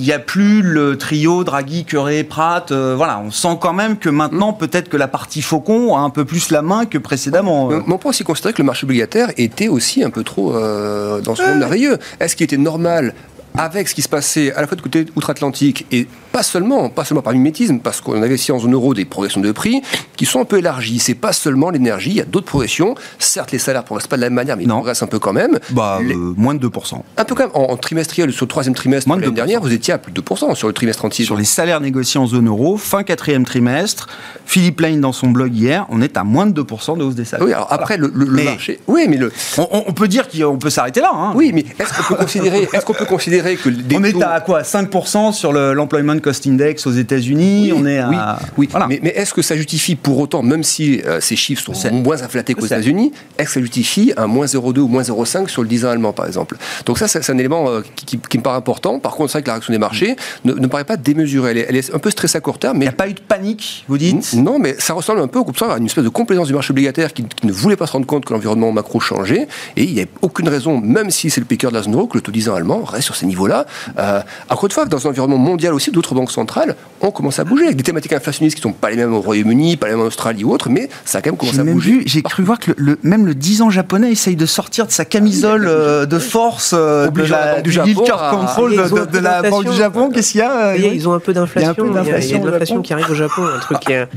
n'y a, a, plus le trio Draghi, Curé, Pratt. Euh, voilà, on sent quand même que maintenant, mm. peut-être que la partie Faucon a un peu plus la main que précédemment. Mais on peut aussi considérer que le marché obligataire était aussi un peu trop euh, dans ce monde merveilleux. Est-ce qu'il était normal avec ce qui se passait à la fois du côté outre-Atlantique et pas seulement, pas seulement par mimétisme, parce qu'on avait ici en zone euro des progressions de prix qui sont un peu élargies. C'est pas seulement l'énergie, il y a d'autres progressions. Certes, les salaires progressent pas de la même manière, mais ils progressent un peu quand même. Bah, euh, moins de 2%. Un peu quand même. En, trimestriel, sur le troisième trimestre de l'année dernière, vous étiez à plus de 2% sur le trimestre entier. Sur les salaires négociés en zone euro, fin quatrième trimestre, Philippe Lane dans son blog hier, on est à moins de 2% de hausse des salaires. Oui, alors après, le, marché. Oui, mais le. On, peut dire qu'on peut s'arrêter là. Hein. Oui, mais est-ce qu'on peut considérer, est-ce qu'on peut considérer que on est à quoi? 5% sur l'employment cost index aux États-Unis? on est à. Oui, mais, est-ce que ça justifie pour autant, même si euh, ces chiffres sont moins inflatés qu'aux États-Unis, est-ce que ça justifie un moins 0,2 ou moins 0,5 sur le 10 ans allemand, par exemple? Donc, ça, c'est un élément euh, qui, me paraît important. Par contre, c'est vrai que la réaction des marchés ne, paraît pas démesurée. Elle est, un peu stressée à court terme. Mais... Il n'y a pas eu de panique, vous dites? Non, mais ça ressemble un peu à une espèce de complaisance du marché obligataire qui, ne voulait pas se rendre compte que l'environnement macro changeait. Et il n'y a aucune raison, même si c'est le piqueur de la zone euro, que le taux 10 ans allemand reste sur ces niveaux-là. Euh, encore une fois, dans un environnement mondial aussi, d'autres banques centrales ont commencé à bouger, avec des thématiques inflationnistes qui ne sont pas les mêmes au Royaume-Uni, pas les mêmes en Australie ou autres, mais ça a quand même commencé à bouger. J'ai cru voir que le, même le 10 ans japonais essaye de sortir de sa camisole euh, de force euh, de la, du Japon, control de, la Banque du Japon. Qu'est-ce qu'il y a euh, Ils ont un peu d'inflation. Il y a, il y a de l'inflation qui arrive au Japon, un truc qui est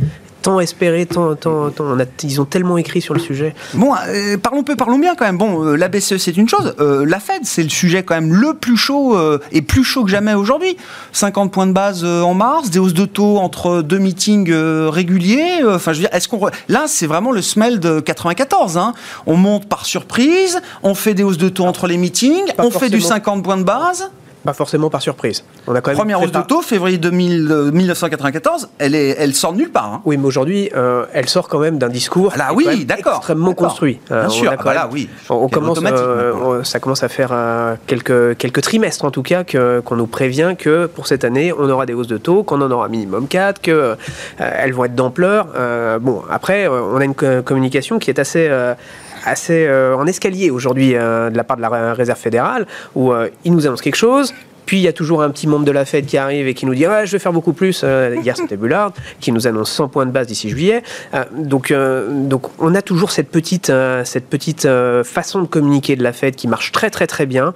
tant espéré, tant, tant, tant on a, ils ont tellement écrit sur le sujet. Bon, euh, parlons peu, parlons bien quand même. Bon, euh, la BCE c'est une chose, euh, la Fed c'est le sujet quand même le plus chaud et plus chaud que jamais aujourd'hui. 50 points de base en mars, des hausses de taux entre deux meetings réguliers. Enfin, je veux dire, est-ce qu'on là c'est vraiment le smell de 94. Hein. On monte par surprise, on fait des hausses de taux entre les meetings, on fait du 50 points de base. Pas forcément par surprise. On a quand même Première hausse de taux, février 2000, 1994, elle, est, elle sort nulle part. Hein. Oui, mais aujourd'hui, euh, elle sort quand même d'un discours ah oui, d'accord, extrêmement construit. Bien euh, sûr, voilà, oui. On, commence, euh, ça commence à faire quelques, quelques trimestres, en tout cas, qu'on nous prévient que pour cette année, on aura des hausses de taux, qu'on en aura minimum 4, qu'elles vont être d'ampleur. bon, après, on a une communication qui est assez assez euh, en escalier aujourd'hui euh, de la part de la Réserve fédérale, où euh, il nous annonce quelque chose, puis il y a toujours un petit membre de la Fed qui arrive et qui nous dit je vais faire beaucoup plus. hier c'était Bullard qui nous annonce 100 points de base d'ici juillet. donc, donc on a toujours cette petite, cette petite façon de communiquer de la Fed qui marche très très très bien,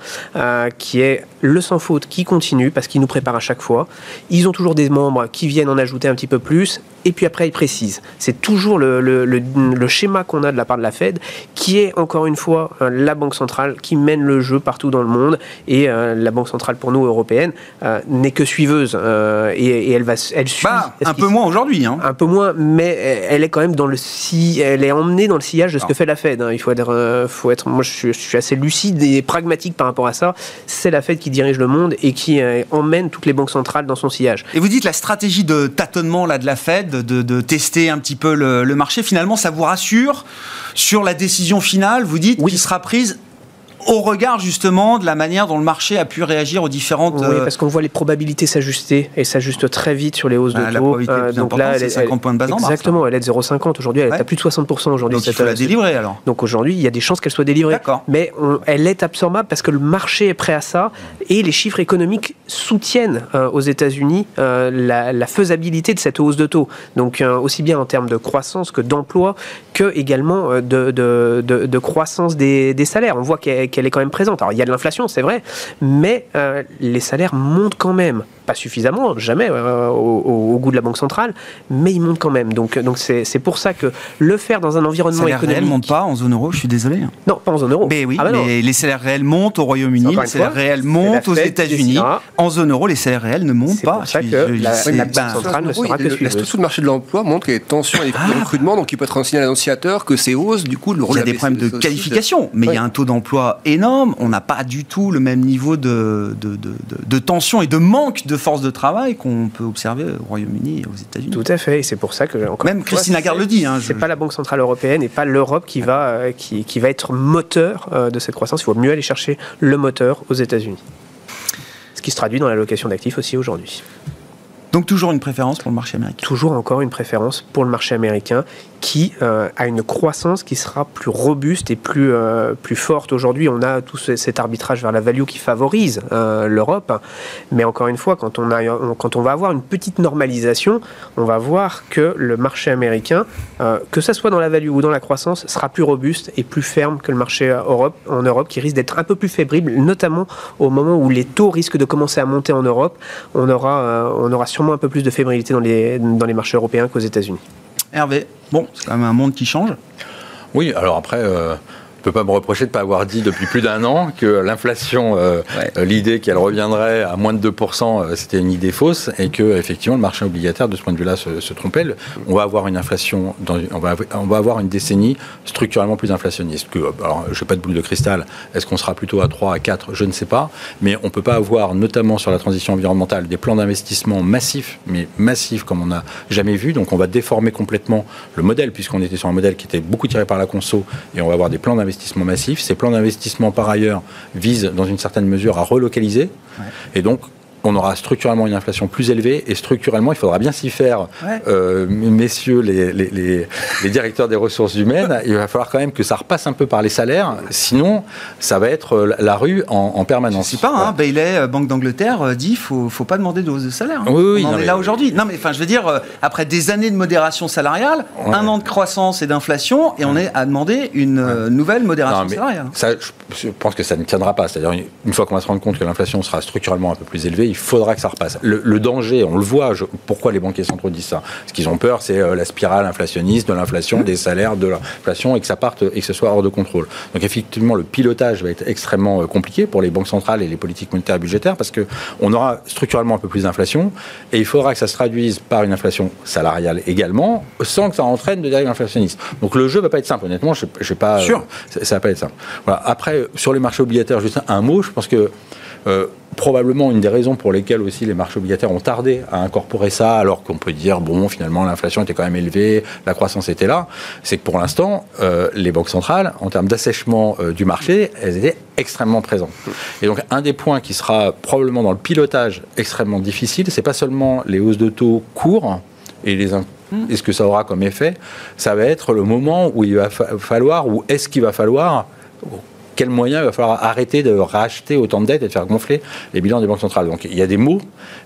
qui est le sans faute qui continue parce qu'ils nous préparent à chaque fois. Ils ont toujours des membres qui viennent en ajouter un petit peu plus et puis après ils précisent. C'est toujours le, le, le, schéma qu'on a de la part de la Fed, qui est encore une fois euh, la banque centrale qui mène le jeu partout dans le monde, et euh, la banque centrale pour nous européenne euh, n'est que suiveuse, et, elle va, elle suit. Bah, un peu moins aujourd'hui, hein. Un peu moins, mais elle est quand même dans le si, elle est emmenée dans le sillage de ce que fait la Fed. Hein. Il faut être, faut être, moi je suis, je suis, assez lucide et pragmatique par rapport à ça. C'est la Fed qui dirige le monde et qui emmène toutes les banques centrales dans son sillage. Et vous dites la stratégie de tâtonnement là de la Fed de, tester un petit peu le, marché. Finalement, ça vous rassure sur la décision finale, vous dites, qui sera prise au regard justement de la manière dont le marché a pu réagir aux différentes. Oui, euh, parce qu'on voit les probabilités s'ajuster et s'ajustent très vite sur les hausses de ah, taux. Euh, donc là, elle est 50 points de base Exactement, elle est de 0,50 aujourd'hui, elle est à plus de 60% aujourd'hui. Donc il faut la délivrer alors. Donc aujourd'hui, il y a des chances qu'elle soit délivrée. Mais elle est absorbable parce que le marché est prêt à ça et les chiffres économiques soutiennent euh, aux États-Unis la, faisabilité de cette hausse de taux. Donc aussi bien en termes de croissance que d'emploi que également de, de, de, croissance des, des salaires. On voit qu'elle qu'elle est quand même présente. Alors il y a de l'inflation, c'est vrai, mais euh, les salaires montent quand même. Pas suffisamment, jamais euh, au, goût de la Banque centrale, mais il monte quand même. Donc donc c'est pour ça que le faire dans un environnement économique... Les salaires réels montent pas en zone euro, je suis désolé. Non, pas en zone euro. Mais oui, ah bah mais les salaires réels montent au Royaume-Uni, les salaires réels montent aux États-Unis. En zone euro, les salaires réels ne montent pas. C'est pour ça que la, Banque centrale ne sera que La structure du marché de l'emploi montre qu'il y a des tensions et des ah. recrutements, donc il peut être un signal annonciateur que ces hausses, du coup, le Il y a des problèmes de qualification, mais il y a un taux d'emploi énorme. On n'a pas du tout le même niveau de tension et de manque de force de travail qu'on peut observer au Royaume-Uni et aux États-Unis. Tout à fait, et c'est pour ça que encore même Christine Lagarde le dit. Hein, c'est pas la Banque centrale européenne et pas l'Europe qui va euh, qui, qui, va être moteur euh, de cette croissance. Il faut mieux aller chercher le moteur aux États-Unis. Ce qui se traduit dans l'allocation d'actifs aussi aujourd'hui. Donc toujours une préférence pour le marché américain Toujours encore une préférence pour le marché américain qui euh, a une croissance qui sera plus robuste et plus, euh, plus forte. Aujourd'hui, on a tout cet arbitrage vers la value qui favorise euh, l'Europe. Mais encore une fois, quand on, a, quand on va avoir une petite normalisation, on va voir que le marché américain, que ce soit dans la value ou dans la croissance, sera plus robuste et plus ferme que le marché Europe, en Europe, qui risque d'être un peu plus fébrile, notamment au moment où les taux risquent de commencer à monter en Europe. On aura, on aura sûrement un peu plus de fébrilité dans les, dans les marchés européens qu'aux États-Unis. Hervé, bon, c'est quand même un monde qui change. Oui, alors après, euh, ne peux pas me reprocher de ne pas avoir dit depuis plus d'un an que l'inflation, euh, euh, l'idée qu'elle reviendrait à moins de 2%, euh, c'était une idée fausse et que effectivement le marché obligataire de ce point de vue-là se, trompait. On va avoir une inflation, dans, on, va, on va avoir une décennie structurellement plus inflationniste. Que, alors, je n'ai pas de boule de cristal. Est-ce qu'on sera plutôt à 3, à 4 Je ne sais pas. Mais on ne peut pas avoir, notamment sur la transition environnementale, des plans d'investissement massifs, mais massifs comme on n'a jamais vu. Donc on va déformer complètement le modèle puisqu'on était sur un modèle qui était beaucoup tiré par la conso et on va avoir des plans d'investissement massifs. Ces plans d'investissement, par ailleurs, visent dans une certaine mesure à relocaliser. Et donc, on aura structurellement une inflation plus élevée et structurellement, il faudra bien s'y faire, euh, messieurs les, les, directeurs des ressources humaines. Il va falloir quand même que ça repasse un peu par les salaires, sinon ça va être euh, la rue en, permanence. Je sais pas, hein, Bailey, euh, Banque d'Angleterre, dit faut, faut pas demander de hausse de salaire. Hein. Oui, on en est là aujourd'hui. Non, mais enfin, je veux dire, après des années de modération salariale, un an de croissance et d'inflation, et on est à demander une nouvelle modération salariale. Ça, je pense que ça ne tiendra pas. C'est-à-dire, une fois qu'on va se rendre compte que l'inflation sera structurellement un peu plus élevée, il faudra que ça repasse. Le, danger, on le voit, pourquoi les banquiers centraux disent ça? Ce qu'ils ont peur, c'est euh, la spirale inflationniste de l'inflation, des salaires, de l'inflation, et que ça parte et que ce soit hors de contrôle. Donc effectivement, le pilotage va être extrêmement euh, compliqué pour les banques centrales et les politiques monétaires et budgétaires, parce qu'on aura structurellement un peu plus d'inflation, et il faudra que ça se traduise par une inflation salariale également, sans que ça entraîne de dérive inflationniste. Donc le jeu va pas être simple, honnêtement, je, je sais pas... Sûr. Ça, ça va pas être simple. Voilà. Après, sur les marchés obligataires, juste un mot, je pense que euh, probablement une des raisons pour lesquelles aussi les marchés obligataires ont tardé à incorporer ça, alors qu'on peut dire, bon, finalement, l'inflation était quand même élevée, la croissance était là, c'est que pour l'instant, euh, les banques centrales, en termes d'assèchement euh, du marché, elles étaient extrêmement présentes. Et donc, un des points qui sera probablement dans le pilotage extrêmement difficile, c'est pas seulement les hausses de taux courts et les et ce que ça aura comme effet, ça va être le moment où il va falloir, ou est-ce qu'il va falloir quels moyens il va falloir arrêter de racheter autant de dettes et de faire gonfler les bilans des banques centrales. Donc il y a des mots,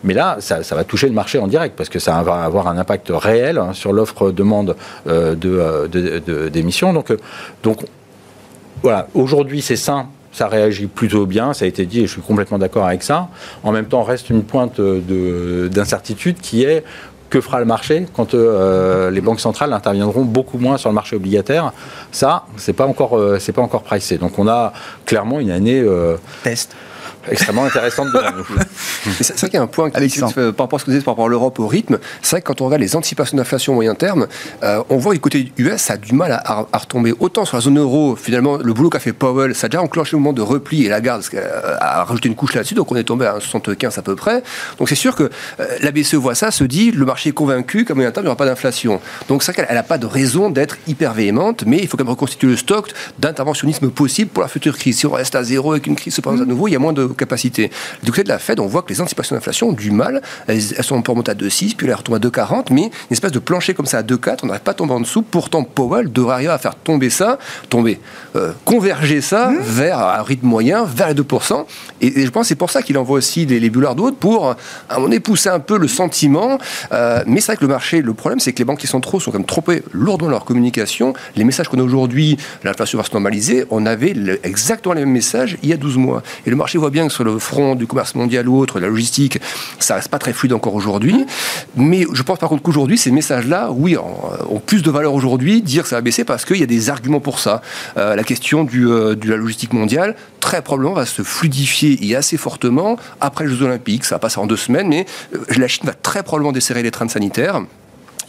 mais là, ça, va toucher le marché en direct parce que ça va avoir un impact réel hein, sur l'offre-demande euh, euh, d'émissions. donc, euh, donc voilà, aujourd'hui c'est sain ça réagit plutôt bien, ça a été dit et je suis complètement d'accord avec ça. En même temps, reste une pointe d'incertitude qui est que fera le marché quand euh, les banques centrales interviendront beaucoup moins sur le marché obligataire? Ça, c'est pas encore, euh, c'est pas encore pricé. Donc on a clairement une année euh, test extrêmement intéressante de C'est vrai qu'il y a un point qui, par rapport à ce que vous dites par rapport à l'Europe au rythme. C'est vrai que quand on regarde les anticipations d'inflation moyen terme, euh, on voit du côté US, ça a du mal à, retomber. Autant sur la zone euro, finalement, le boulot qu'a fait Powell, ça a déjà enclenché le moment de repli et la garde a rajouté une couche là-dessus, donc on est tombé à 75 à peu près. Donc c'est sûr que euh, la BCE voit ça, se dit le marché est convaincu qu'à moyen terme, il n'y aura pas d'inflation. Donc c'est vrai qu'elle n'a pas de raison d'être hyper véhémente, mais il faut quand même reconstituer le stock d'interventionnisme possible pour la future crise. Si on reste à zéro et qu'une crise se présente à nouveau, il y a moins de capacité. Du côté de la Fed, on voit que les anticipations d'inflation ont du mal. Elles, sont pour monter à 2,6, puis elles retombent à 2,40, mais une espèce de plancher comme ça à 2,4, on n'arrive pas à tomber en dessous. Pourtant, Powell devrait arriver à faire tomber ça, tomber, euh, converger ça mmh. vers un rythme moyen, vers les 2%. Et, je pense que c'est pour ça qu'il envoie aussi les, les bullards d'autres pour, à mon pousser un peu le sentiment. Euh, mais c'est vrai que le marché, le problème, c'est que les banques qui sont quand même trop lourdement dans leur communication. Les messages qu'on a aujourd'hui, l'inflation va se normaliser, on avait exactement les mêmes messages il y a 12 mois. Et le marché voit bien sur le front du commerce mondial ou autre, la logistique, ça reste pas très fluide encore aujourd'hui. Mais je pense par contre qu'aujourd'hui, ces messages-là, oui, ont plus de valeur aujourd'hui, dire que ça va baisser parce qu'il y a des arguments pour ça. Euh, la question du, euh, de la logistique mondiale, très probablement, va se fluidifier et assez fortement après les Jeux Olympiques. Ça va passer en deux semaines, mais euh, la Chine va très probablement desserrer les trains sanitaires.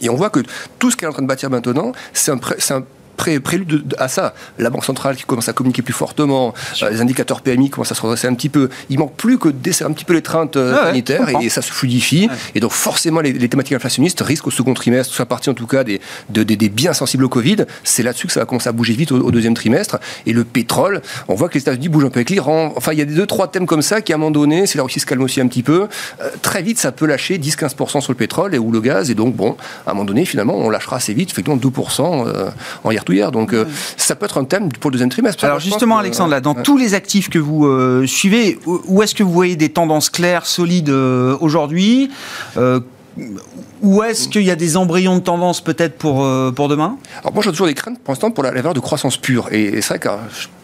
Et on voit que tout ce qu'elle est en train de bâtir maintenant, c'est un, un prélude à ça. La Banque centrale qui commence à communiquer plus fortement, euh, les indicateurs PMI commencent à se redresser un petit peu. Il manque plus que de un petit peu les traintes euh, ah sanitaires et, ça se fluidifie. Et donc forcément, les, thématiques inflationnistes risquent au second trimestre, soit partie en tout cas des, des, biens sensibles au Covid. C'est là-dessus que ça va commencer à bouger vite au, deuxième trimestre. Et le pétrole, on voit que les États-Unis bougent un peu avec l'Iran. Enfin, il y a des deux, trois thèmes comme ça qui, à un moment donné, si la Russie se calme aussi un petit peu, euh, très vite, ça peut lâcher 10-15% sur le pétrole et ou le gaz. Et donc, bon, à un moment donné, finalement, on lâchera assez vite, effectivement, 2% en hier hier. Donc, ça peut être un thème pour le deuxième trimestre. Alors justement, Alexandre, là, dans tous les actifs que vous euh, suivez, où est-ce que vous voyez des tendances claires, solides euh, aujourd'hui euh, ou est-ce qu'il y a des embryons de tendance peut-être pour, euh, pour demain? Alors moi j'ai toujours des craintes pour l'instant pour la, valeur de croissance pure. Et, c'est vrai que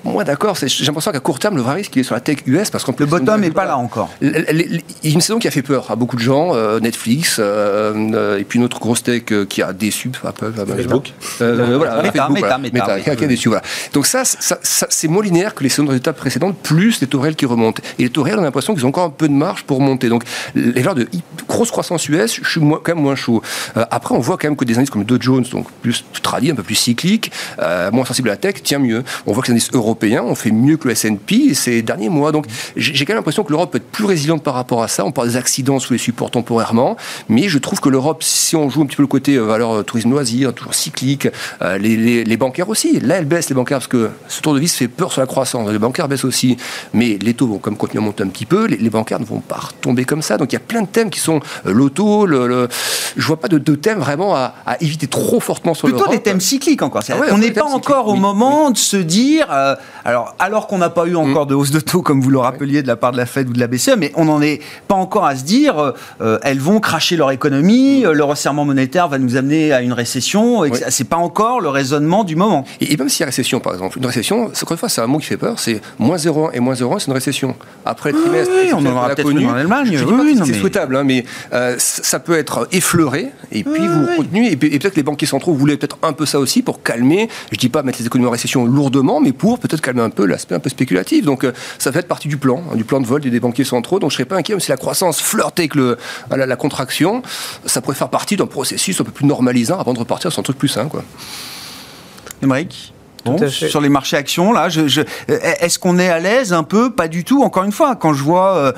moi d'accord, j'ai l'impression qu'à court terme le vrai risque il est sur la tech US parce que le bottom n'est pas là encore. Il y a une saison qui a fait peur à beaucoup de gens, euh, Netflix euh, et puis une autre grosse tech qui a déçu Apple, Facebook. voilà, Meta, qui a déçu. Voilà. Donc ça, ça, c'est moins linéaire que les saisons de résultats précédentes plus les taux réels qui remontent. Et les taux réels on a l'impression qu'ils ont encore un peu de marge pour monter. Donc les valeurs de grosse croissance US, je suis quand même moins chaud. Euh, après, on voit quand même que des indices comme Dow Jones, donc plus tradis, un peu plus cycliques, euh, moins sensibles à la tech, tient mieux. On voit que les indices européens ont fait mieux que le S&P ces derniers mois. Donc, j'ai quand même l'impression que l'Europe peut être plus résiliente par rapport à ça. On parle des accidents sous les supports temporairement, mais je trouve que l'Europe, si on joue un petit peu le côté euh, valeur tourisme loisir, toujours cyclique, les, les, bancaires aussi. Là, elles baissent les bancaires parce que ce tour de vis fait peur sur la croissance. Les bancaires baissent aussi, mais les taux vont comme continuer à monter un petit peu. Les, les bancaires ne vont pas retomber comme ça. Donc, il y a plein de thèmes qui sont l'auto, le, le, je vois pas de, de thèmes vraiment à, éviter trop fortement sur Plutôt des thèmes cycliques encore. Ah on n'est pas encore au moment de se dire, euh, alors, alors qu'on n'a pas eu encore mm. de hausse de taux, comme vous le rappeliez, de la part de la Fed ou de la BCE, mais on n'en est pas encore à se dire, euh, elles vont cracher leur économie, mm. le resserrement monétaire va nous amener à une récession. Oui. C'est pas encore le raisonnement du moment. Et, même s'il y a récession, par exemple, une récession, encore une fois, c'est un mot qui fait peur, c'est moins 0,1 et moins 0,1, c'est une récession. Après le trimestre, oui, on en aura peut-être une en Allemagne. c'est souhaitable, hein, mais euh, ça peut être effleuré, et puis vous continuez, et, peut-être que les banquiers centraux voulaient peut-être un peu ça aussi pour calmer, je dis pas mettre les économies en récession lourdement, mais pour peut-être calmer un peu l'aspect un peu spéculatif. Donc euh, ça fait partie du plan, hein, du plan de vol des banquiers centraux. Donc je serais pas inquiet, même si la croissance flirte avec le, la, la, contraction, ça pourrait faire partie d'un processus un peu plus normalisant avant de repartir sur un truc plus sain. Quoi sur les marchés actions, là, je, est-ce qu'on est à l'aise un peu? Pas du tout. Encore une fois, quand je vois, euh,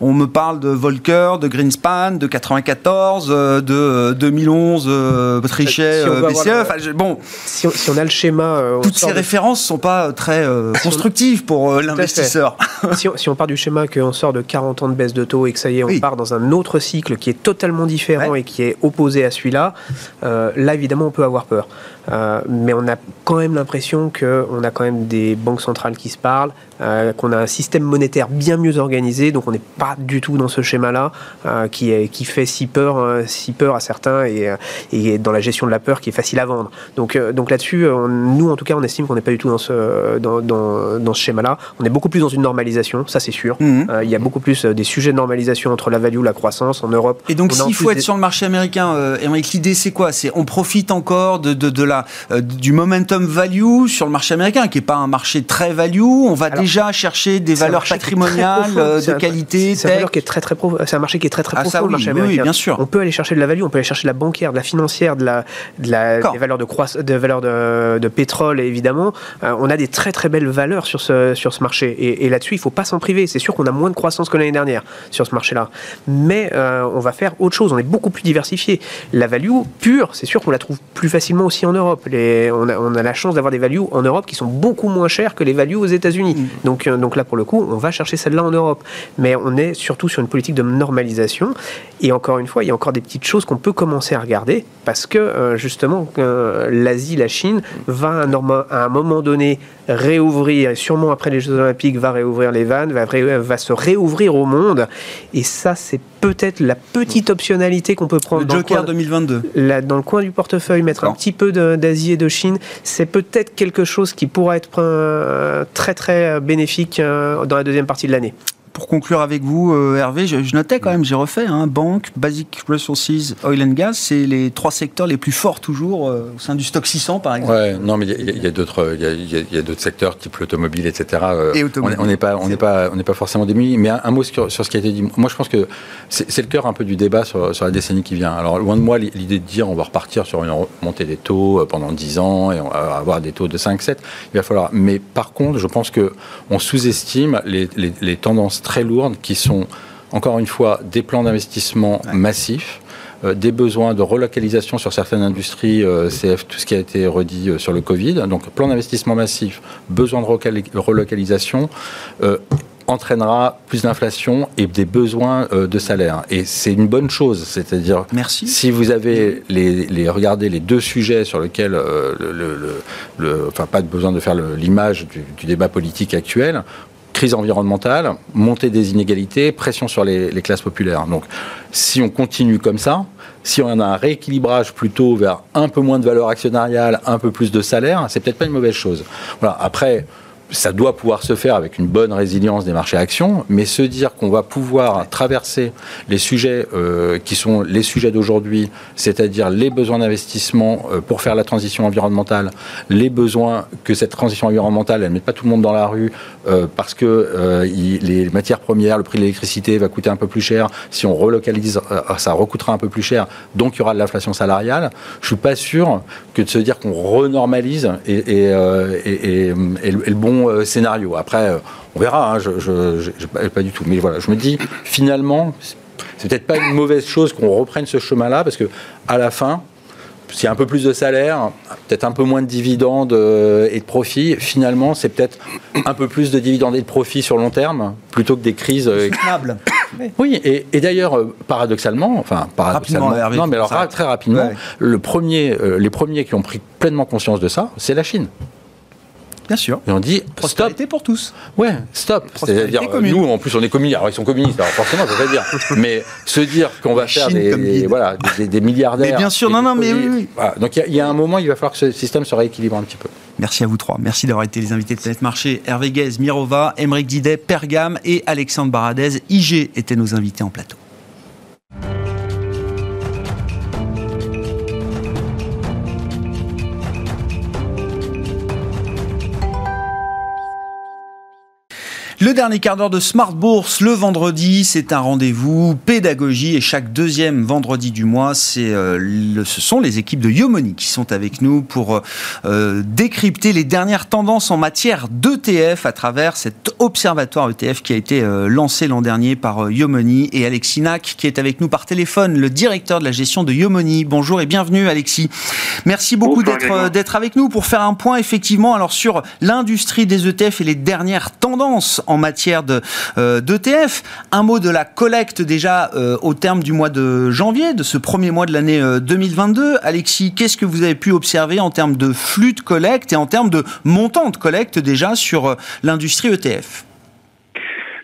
on me parle de Volcker, de Greenspan, de 94, euh, de 2011, euh, Trichet, BCE. bon, si on, a le schéma, toutes ces références sont pas très constructives pour l'investisseur. si, on, part du schéma qu'on sort de 40 ans de baisse de taux et que ça y est, on part dans un autre cycle qui est totalement différent et qui est opposé à celui-là, là évidemment on peut avoir peur. Mais on a quand même l'impression qu'on a quand même des banques centrales qui se parlent, euh, qu'on a un système monétaire bien mieux organisé, donc on n'est pas du tout dans ce schéma-là euh, qui, qui fait si peur, euh, si peur à certains et, et, dans la gestion de la peur qui est facile à vendre. Donc, donc là-dessus, nous en tout cas, on estime qu'on n'est pas du tout dans ce, dans, dans, dans ce schéma-là. On est beaucoup plus dans une normalisation, ça c'est sûr. Mhm. il y a beaucoup plus des sujets de normalisation entre la value, la croissance en Europe. Et donc s'il faut être sur le marché américain, l'idée c'est quoi? C'est on profite encore de, de, de la, du momentum value sur le marché américain, qui n'est pas un marché très value. On va déjà chercher des valeurs patrimoniales euh, de qualité. C'est un, qui est très, très c'est un marché qui est très très ah, profond, le marché américain. bien sûr. On peut aller chercher de la value, on peut aller chercher de la bancaire, de la financière, de la, de la des valeurs de croissance, de valeurs de, de, pétrole, évidemment. Euh, on a des très très belles valeurs sur ce, sur ce marché. Et, là-dessus, il ne faut pas s'en priver. C'est sûr qu'on a moins de croissance que l'année dernière sur ce marché-là. Mais euh, on va faire autre chose. On est beaucoup plus diversifié. La value pure, c'est sûr qu'on la trouve plus facilement aussi en Europe. Les, on, a, on a la chance d'avoir des values en Europe qui sont beaucoup moins chères que les values aux États-Unis. Mm. Donc, euh, donc là, pour le coup, on va chercher celle-là en Europe. Mais on est surtout sur une politique de normalisation. Et encore une fois, il y a encore des petites choses qu'on peut commencer à regarder parce que euh, justement, euh, l'Asie, la Chine va à un moment donné réouvrir, et sûrement après les Jeux Olympiques, va réouvrir les vannes, va, va se réouvrir au monde. Et ça, c'est peut-être la petite optionnalité qu'on peut prendre. Le Joker 2022. dans le coin du portefeuille, mettre un petit peu d'Asie et de Chine, c'est peut-être quelque chose qui pourra être euh, très très bénéfique euh, dans la deuxième partie de l'année. Pour conclure avec vous, euh, Hervé, je, notais quand même, j'ai refait, hein, banque, basic resources, oil and gas, c'est les trois secteurs les plus forts toujours euh, au sein du stock 600 par exemple. Ouais, non, mais il y a, d'autres, il y a, d'autres secteurs type l'automobile, etc. Et on n'est pas, on n'est pas, on n'est pas forcément démunis. Mais un, mot sur, ce qui a été dit. Moi, je pense que c'est, le cœur un peu du débat sur, sur, la décennie qui vient. Alors, loin de moi l'idée de dire on va repartir sur une montée des taux pendant 10 ans et on va avoir des taux de 5-7. Il va falloir. Mais par contre, je pense que on sous-estime les, les, tendances très lourdes qui sont, encore une fois, des plans d'investissement massifs euh, des besoins de relocalisation sur certaines industries, euh, CF, tout ce qui a été redit euh, sur le Covid. Donc, plan d'investissement massif, besoin de relocalisation entraînera plus d'inflation et des besoins de salaire. Et c'est une bonne chose, c'est-à-dire Merci. si vous avez les, les regardez les deux sujets sur lesquels le, le, enfin pas de besoin de faire l'image du, du, débat politique actuel, crise environnementale, montée des inégalités, pression sur les, classes populaires. Donc, si on continue comme ça, si on a un rééquilibrage plutôt vers un peu moins de valeur actionnariale, un peu plus de salaire, c'est peut-être pas une mauvaise chose. Voilà. Après, ça doit pouvoir se faire avec une bonne résilience des marchés actions, mais se dire qu'on va pouvoir traverser les sujets euh, qui sont les sujets d'aujourd'hui, c'est-à-dire les besoins d'investissement euh, pour faire la transition environnementale, les besoins que cette transition environnementale, ne mette pas tout le monde dans la rue euh, parce que les matières premières, le prix de l'électricité va coûter un peu plus cher. Si on relocalise, ça recoûtera un peu plus cher, donc il y aura de l'inflation salariale. Je suis pas sûr que de se dire qu'on renormalise et le bon euh, scénario. Après, euh, on verra, hein, je, pas, du tout. Mais voilà, je me dis, finalement, c'est peut-être pas une mauvaise chose qu'on reprenne ce chemin-là, parce que à la fin, s'il y a un peu plus de salaire, peut-être un peu moins de dividendes euh, et de profits, finalement, c'est peut-être un peu plus de dividendes et de profits sur long terme, plutôt que des crises. oui, et, d'ailleurs, paradoxalement, enfin, paradoxalement, non, mais alors très rapidement, le premier, les premiers qui ont pris pleinement conscience de ça, c'est la Chine. Bien sûr. Et on dit prospérité pour tous. Ouais, stop. C'est-à-dire nous, en plus, on est communistes. Alors ils sont communistes. Alors forcément, ça veut dire. Mais se dire qu'on va faire des, voilà des, milliardaires. Mais bien sûr, non, non, mais oui. Donc il y, a un moment, il va falloir que ce système se rééquilibre un petit peu. Merci à vous trois. Merci d'avoir été les invités de Planète Marché. Hervé Guez, Mirova, Émeric Didet, Pergam et Alexandre Baradez. IG étaient nos invités en plateau. Le dernier quart d'heure de Smart Bourse, le vendredi, c'est un rendez-vous pédagogie et chaque deuxième vendredi du mois, c'est euh, ce sont les équipes de Yomoni qui sont avec nous pour euh, décrypter les dernières tendances en matière d'ETF à travers cet observatoire ETF qui a été euh, lancé l'an dernier par Yomoni et Alexis Nac qui est avec nous par téléphone, le directeur de la gestion de Yomoni. Bonjour et bienvenue Alexis. Merci beaucoup d'être d'être avec nous pour faire un point effectivement alors sur l'industrie des ETF et les dernières tendances en matière de euh, d'ETF. Un mot de la collecte déjà euh, au terme du mois de janvier, de ce premier mois de l'année 2022. Euh, Alexis, qu'est-ce que vous avez pu observer en termes de flux de collecte et en termes de montant de collecte déjà sur l'industrie ETF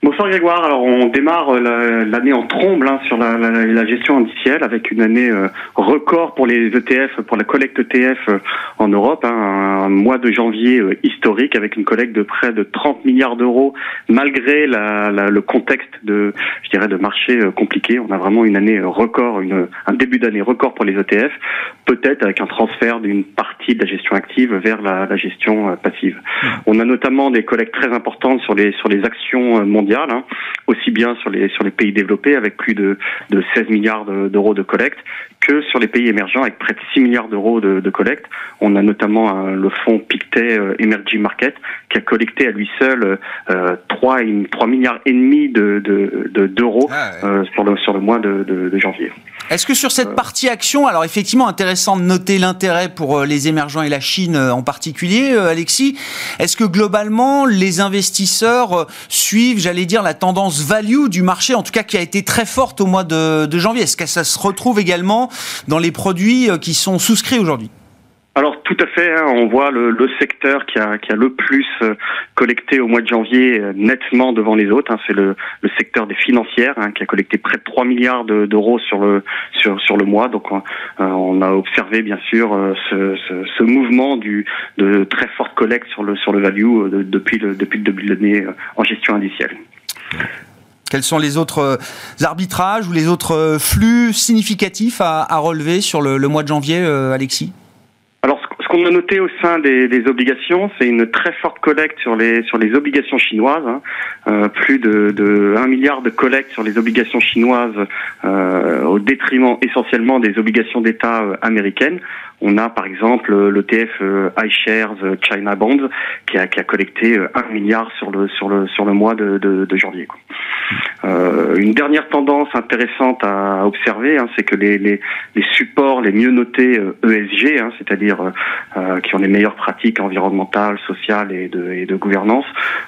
Bonsoir Grégoire. Alors on démarre euh, l'année en tromble hein, sur la, la, la, gestion indicielle avec une année euh, record pour les ETF, pour la collecte ETF euh, en Europe. Hein, un, mois de janvier historique avec une collecte de près de 30 milliards d'euros malgré la, le contexte de, je dirais, de marché compliqué. On a vraiment une année record, une, un début d'année record pour les ETF. Peut-être avec un transfert d'une partie de la gestion active vers la, gestion passive. Mmh. On a notamment des collectes très importantes sur les sur les actions mondiales Hein, aussi bien sur les, sur les pays développés avec plus de, de 16 milliards d'euros de collecte que sur les pays émergents avec près de 6 milliards d'euros de, de, collecte. On a notamment euh, le fonds Pictet euh, Emerging Market qui a collecté à lui seul euh, 3, 3 milliards et demi d'euros de, de, ah euh, sur, le, sur le mois de, de janvier. Est-ce que sur cette partie action, alors effectivement intéressant de noter l'intérêt pour les émergents et la Chine en particulier, Alexis, est-ce que globalement les investisseurs suivent, j'allais dire, la tendance value du marché, en tout cas qui a été très forte au mois de, janvier. Est-ce que ça se retrouve également dans les produits euh, qui sont souscrits aujourd'hui? Alors tout à fait, hein. on voit le, secteur qui a, le plus euh, collecté au mois de janvier euh, nettement devant les autres. Hein. c'est le, secteur des financières hein, qui a collecté près de 3 milliards d'euros sur le sur, le mois. Donc on a observé bien sûr ce, mouvement de très forte collecte sur le sur le value depuis le début de l'année en gestion indicielle. Quels sont les autres arbitrages ou les autres flux significatifs à, relever sur le, mois de janvier, Alexis? Qu'on a noté au sein des, obligations, c'est une très forte collecte sur les sur les obligations chinoises, hein. plus de, de 1 milliard de collecte sur les obligations chinoises au détriment essentiellement des obligations d'État américaines. On a par exemple l'ETF euh, iShares euh, China Bonds qui a, qui a collecté 1 euh, milliard sur le sur le sur le mois de, de, de janvier. Euh, une dernière tendance intéressante à observer, hein, c'est que les, les, les, supports les mieux notés ESG, e hein, c'est-à-dire euh, qui ont les meilleures pratiques environnementales, sociales et de, et de gouvernance,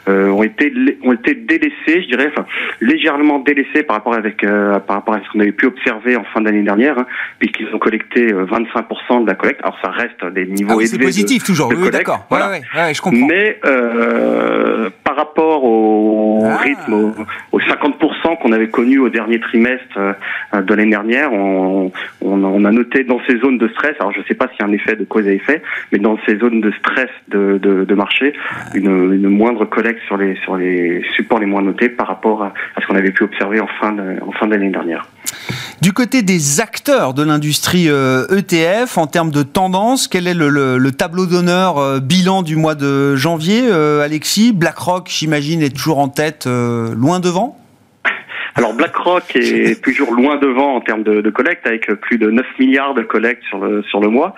euh, ont été ont été délaissés, je dirais, enfin légèrement délaissés par rapport avec par rapport à ce qu'on avait pu observer en fin d'année dernière, hein, puisqu'ils ont collecté 25% de la alors ça reste des niveaux ah élevés. C'est positif toujours. oui, d'accord. Ouais, ouais, je comprends. Mais euh, par rapport au ah. rythme, aux 50% qu'on avait connu au dernier trimestre euh, de l'année dernière, on, on, a noté dans ces zones de stress. Alors je ne sais pas s'il y a un effet de cause à effet, mais dans ces zones de stress de, de, de marché, une, une, moindre collecte sur les sur les supports les moins notés par rapport à, à ce qu'on avait pu observer en fin de, en fin d'année dernière. Du côté des acteurs de l'industrie ETF, euh, en termes de tendance, quel est le, tableau d'honneur euh, bilan du mois de janvier, euh, Alexis? BlackRock, j'imagine, est toujours en tête, loin devant? Alors BlackRock est toujours loin devant en termes de, de, collecte, avec plus de 9 milliards de collecte sur le sur le mois.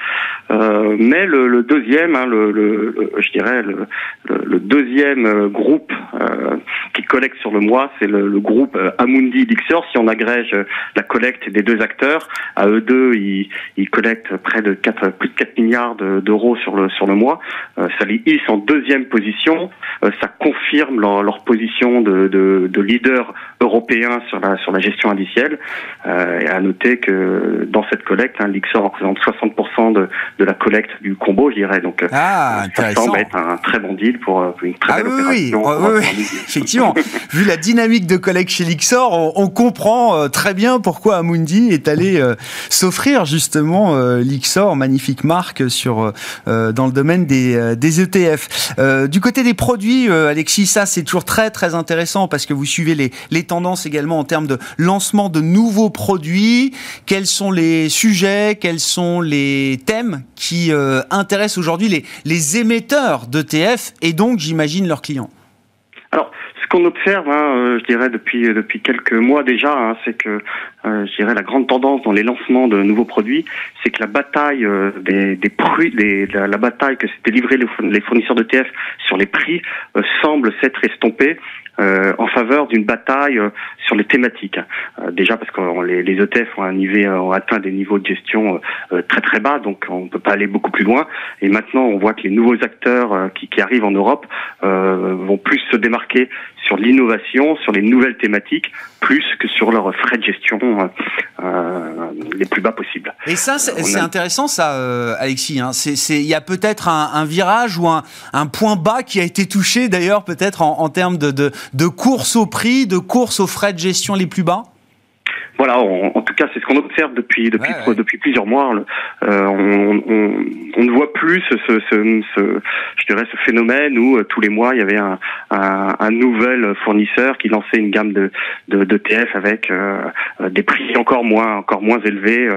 Euh, mais le, le deuxième, hein, le, le, je dirais le, le deuxième groupe euh, qui collecte sur le mois, c'est le, groupe euh, Amundi Lixor. Si on agrège la collecte des deux acteurs, à eux deux, ils, ils collectent près de 4, plus de 4 milliards d'euros sur le sur le mois. Euh, ça les hisse en deuxième position. Euh, ça confirme leur, leur position de, de, de leader européen sur la sur la gestion indicielle. Euh, et à noter que dans cette collecte, hein, Lixor représente 60% de, de la collecte du combo, je dirais. Donc, ah, ça semble être un très bon deal pour une très ah, belle opération. Oui, oui, effectivement. Vu la dynamique de collecte chez Lixor, on, comprend très bien pourquoi Amundi est allé s'offrir justement Lixor, magnifique marque sur dans le domaine des, des ETF. du côté des produits, Alexis, ça c'est toujours très très intéressant parce que vous suivez les, les tendances également en termes de lancement de nouveaux produits. Quels sont les sujets? Quels sont les thèmes qui euh, intéressent aujourd'hui les, émetteurs d'ETF et donc, j'imagine, leurs clients? Alors, ce qu'on observe, hein, euh, je dirais depuis depuis quelques mois déjà, hein, c'est que euh, je dirais la grande tendance dans les lancements de nouveaux produits, c'est que la bataille des, des prix, la, la, bataille que s'étaient livrés les fournisseurs d'ETF sur les prix semble s'être estompée. Euh, en faveur d'une bataille euh, sur les thématiques. Euh, déjà parce que les, les, ETF ont, un niveau, ont atteint des niveaux de gestion très très bas, donc on ne peut pas aller beaucoup plus loin. Et maintenant, on voit que les nouveaux acteurs qui, qui arrivent en Europe vont plus se démarquer sur l'innovation, sur les nouvelles thématiques, plus que sur leurs frais de gestion les plus bas possibles. Et ça, c'est intéressant, ça, Alexis. Hein. Il y a peut-être un, un, virage ou un, un, point bas qui a été touché, d'ailleurs, peut-être en, en termes de, de, de course au prix, de course aux frais de gestion les plus bas? Voilà, en tout cas, c'est ce qu'on observe depuis depuis depuis plusieurs mois. Euh, on, on, on, ne voit plus ce, ce, ce, je dirais, ce phénomène où euh, tous les mois il y avait un, un, un, nouvel fournisseur qui lançait une gamme de de, de TF avec euh, des prix encore moins encore moins élevés.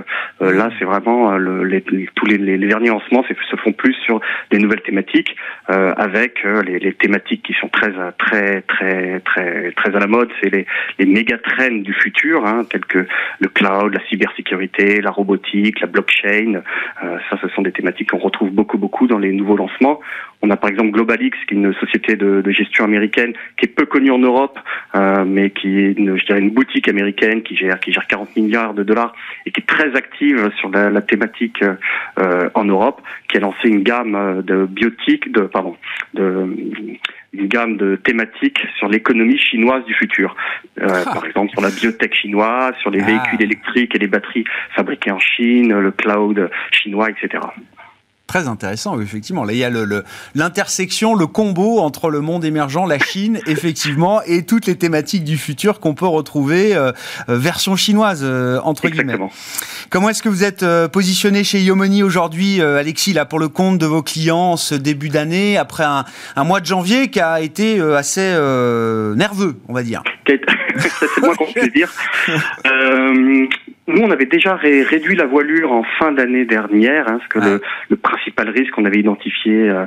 Euh, là, c'est vraiment le, les, tous les, les, derniers lancements se font plus sur des nouvelles thématiques avec les, les, thématiques qui sont très très très très très à la mode. C'est les, les méga trends du futur, hein, tels que le cloud, la cybersécurité, la robotique, la blockchain. Euh, ça, ce sont des thématiques qu'on retrouve beaucoup, beaucoup dans les nouveaux lancements. On a par exemple GlobalX, qui est une société de, gestion américaine qui est peu connue en Europe, euh, mais qui est une, je dirais une boutique américaine qui gère qui gère 40 milliards de dollars et qui est très active sur la, thématique euh, en Europe, qui a lancé une gamme de biotiques, de pardon, de une gamme de thématiques sur l'économie chinoise du futur. Euh, ah. Par exemple, sur la biotech chinoise, sur les ah. véhicules électriques et les batteries fabriquées en Chine, le cloud chinois, etc. Très intéressant, effectivement. Là, il y a l'intersection, le, combo entre le monde émergent, la Chine, effectivement, et toutes les thématiques du futur qu'on peut retrouver euh, euh, version chinoise, euh, entre guillemets. Comment est-ce que vous êtes positionné chez Yomoni aujourd'hui, Alexis, là, pour le compte de vos clients ce début d'année, après un, mois de janvier qui a été assez nerveux, on va dire? C'est moins qu'on peut dire. Euh, nous, on avait déjà réduit la voilure en fin d'année dernière, hein, parce que le, le, principal risque qu'on avait identifié euh,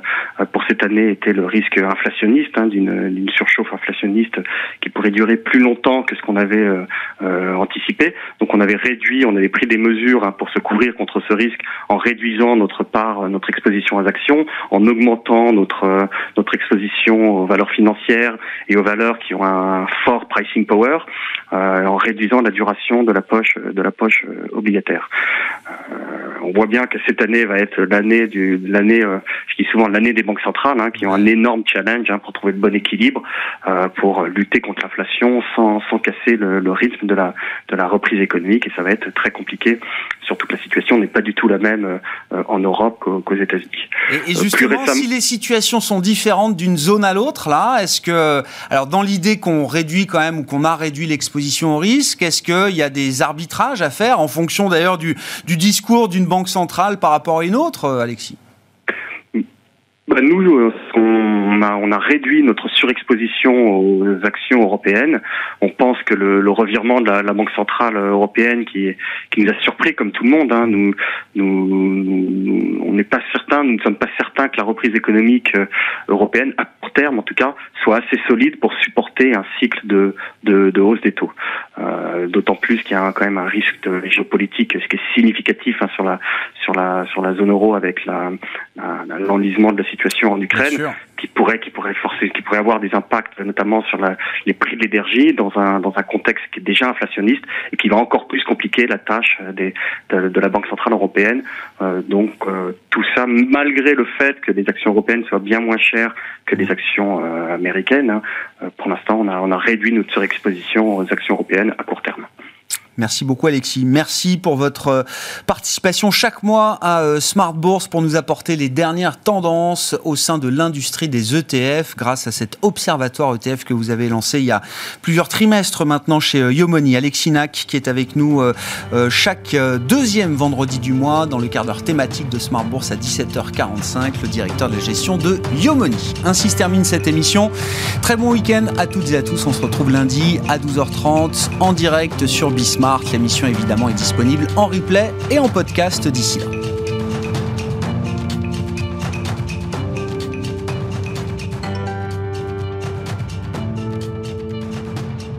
pour cette année était le risque inflationniste, hein, d'une surchauffe inflationniste qui pourrait durer plus longtemps que ce qu'on avait euh, euh, anticipé. Donc, on avait réduit, on avait pris des mesures hein, pour se couvrir contre ce risque en réduisant notre part, notre exposition aux actions, en augmentant notre notre exposition aux valeurs financières et aux valeurs qui ont un fort pricing power, en réduisant la duration de la poche de la poche euh, obligataire. Euh, on voit bien que cette année va être l'année du l'année, euh, je dis souvent l'année des banques centrales, hein, qui ont un énorme challenge hein, pour trouver le bon équilibre, pour lutter contre l'inflation sans, sans casser le, rythme de la de la reprise économique. Et ça va être très compliqué, surtout que la situation n'est pas du tout la même en Europe qu'aux États-Unis. Et, justement, si les situations sont différentes d'une zone à l'autre, là, est-ce que alors dans l'idée qu'on réduit quand même ou qu'on a réduit l'exposition au risque, est-ce qu'il y a des arbitrages à faire en fonction d'ailleurs du, discours d'une banque centrale par rapport à une autre, euh, Alexis? Bah, nous, euh, on a, on a réduit notre surexposition aux actions européennes. On pense que le, le revirement de la, la, Banque centrale européenne, qui, qui nous a surpris comme tout le monde, hein, nous, nous, on n'est pas certain, nous ne sommes pas certains que la reprise économique euh, européenne, à court terme en tout cas, soit assez solide pour supporter un cycle de, de, de hausse des taux. Euh, D'autant plus qu'il y a quand même un risque géopolitique, ce qui est significatif hein, sur la sur la sur la zone euro avec l'enlisement la, de la situation situation en Ukraine qui pourrait qui pourrait forcer qui pourrait avoir des impacts notamment sur la, les prix de l'énergie dans un dans un contexte qui est déjà inflationniste et qui va encore plus compliquer la tâche des, de, de la Banque centrale européenne. Euh, donc euh, tout ça malgré le fait que les actions européennes soient bien moins chères que les actions euh, américaines. Hein, euh, pour l'instant, on a on a réduit notre surexposition aux actions européennes à court terme. Merci beaucoup Alexis. Merci pour votre euh, participation chaque mois à euh, Smart Bourse pour nous apporter les dernières tendances au sein de l'industrie des ETF grâce à cet observatoire ETF que vous avez lancé il y a plusieurs trimestres maintenant chez euh, Yomoni. Alexis Nac qui est avec nous chaque deuxième vendredi du mois dans le quart d'heure thématique de Smart Bourse à 17h45, le directeur de gestion de Yomoni. Ainsi se termine cette émission. Très bon week-end à toutes et à tous. On se retrouve lundi à 12h30 en direct sur Bismarck. L'émission évidemment est disponible en replay et en podcast d'ici là.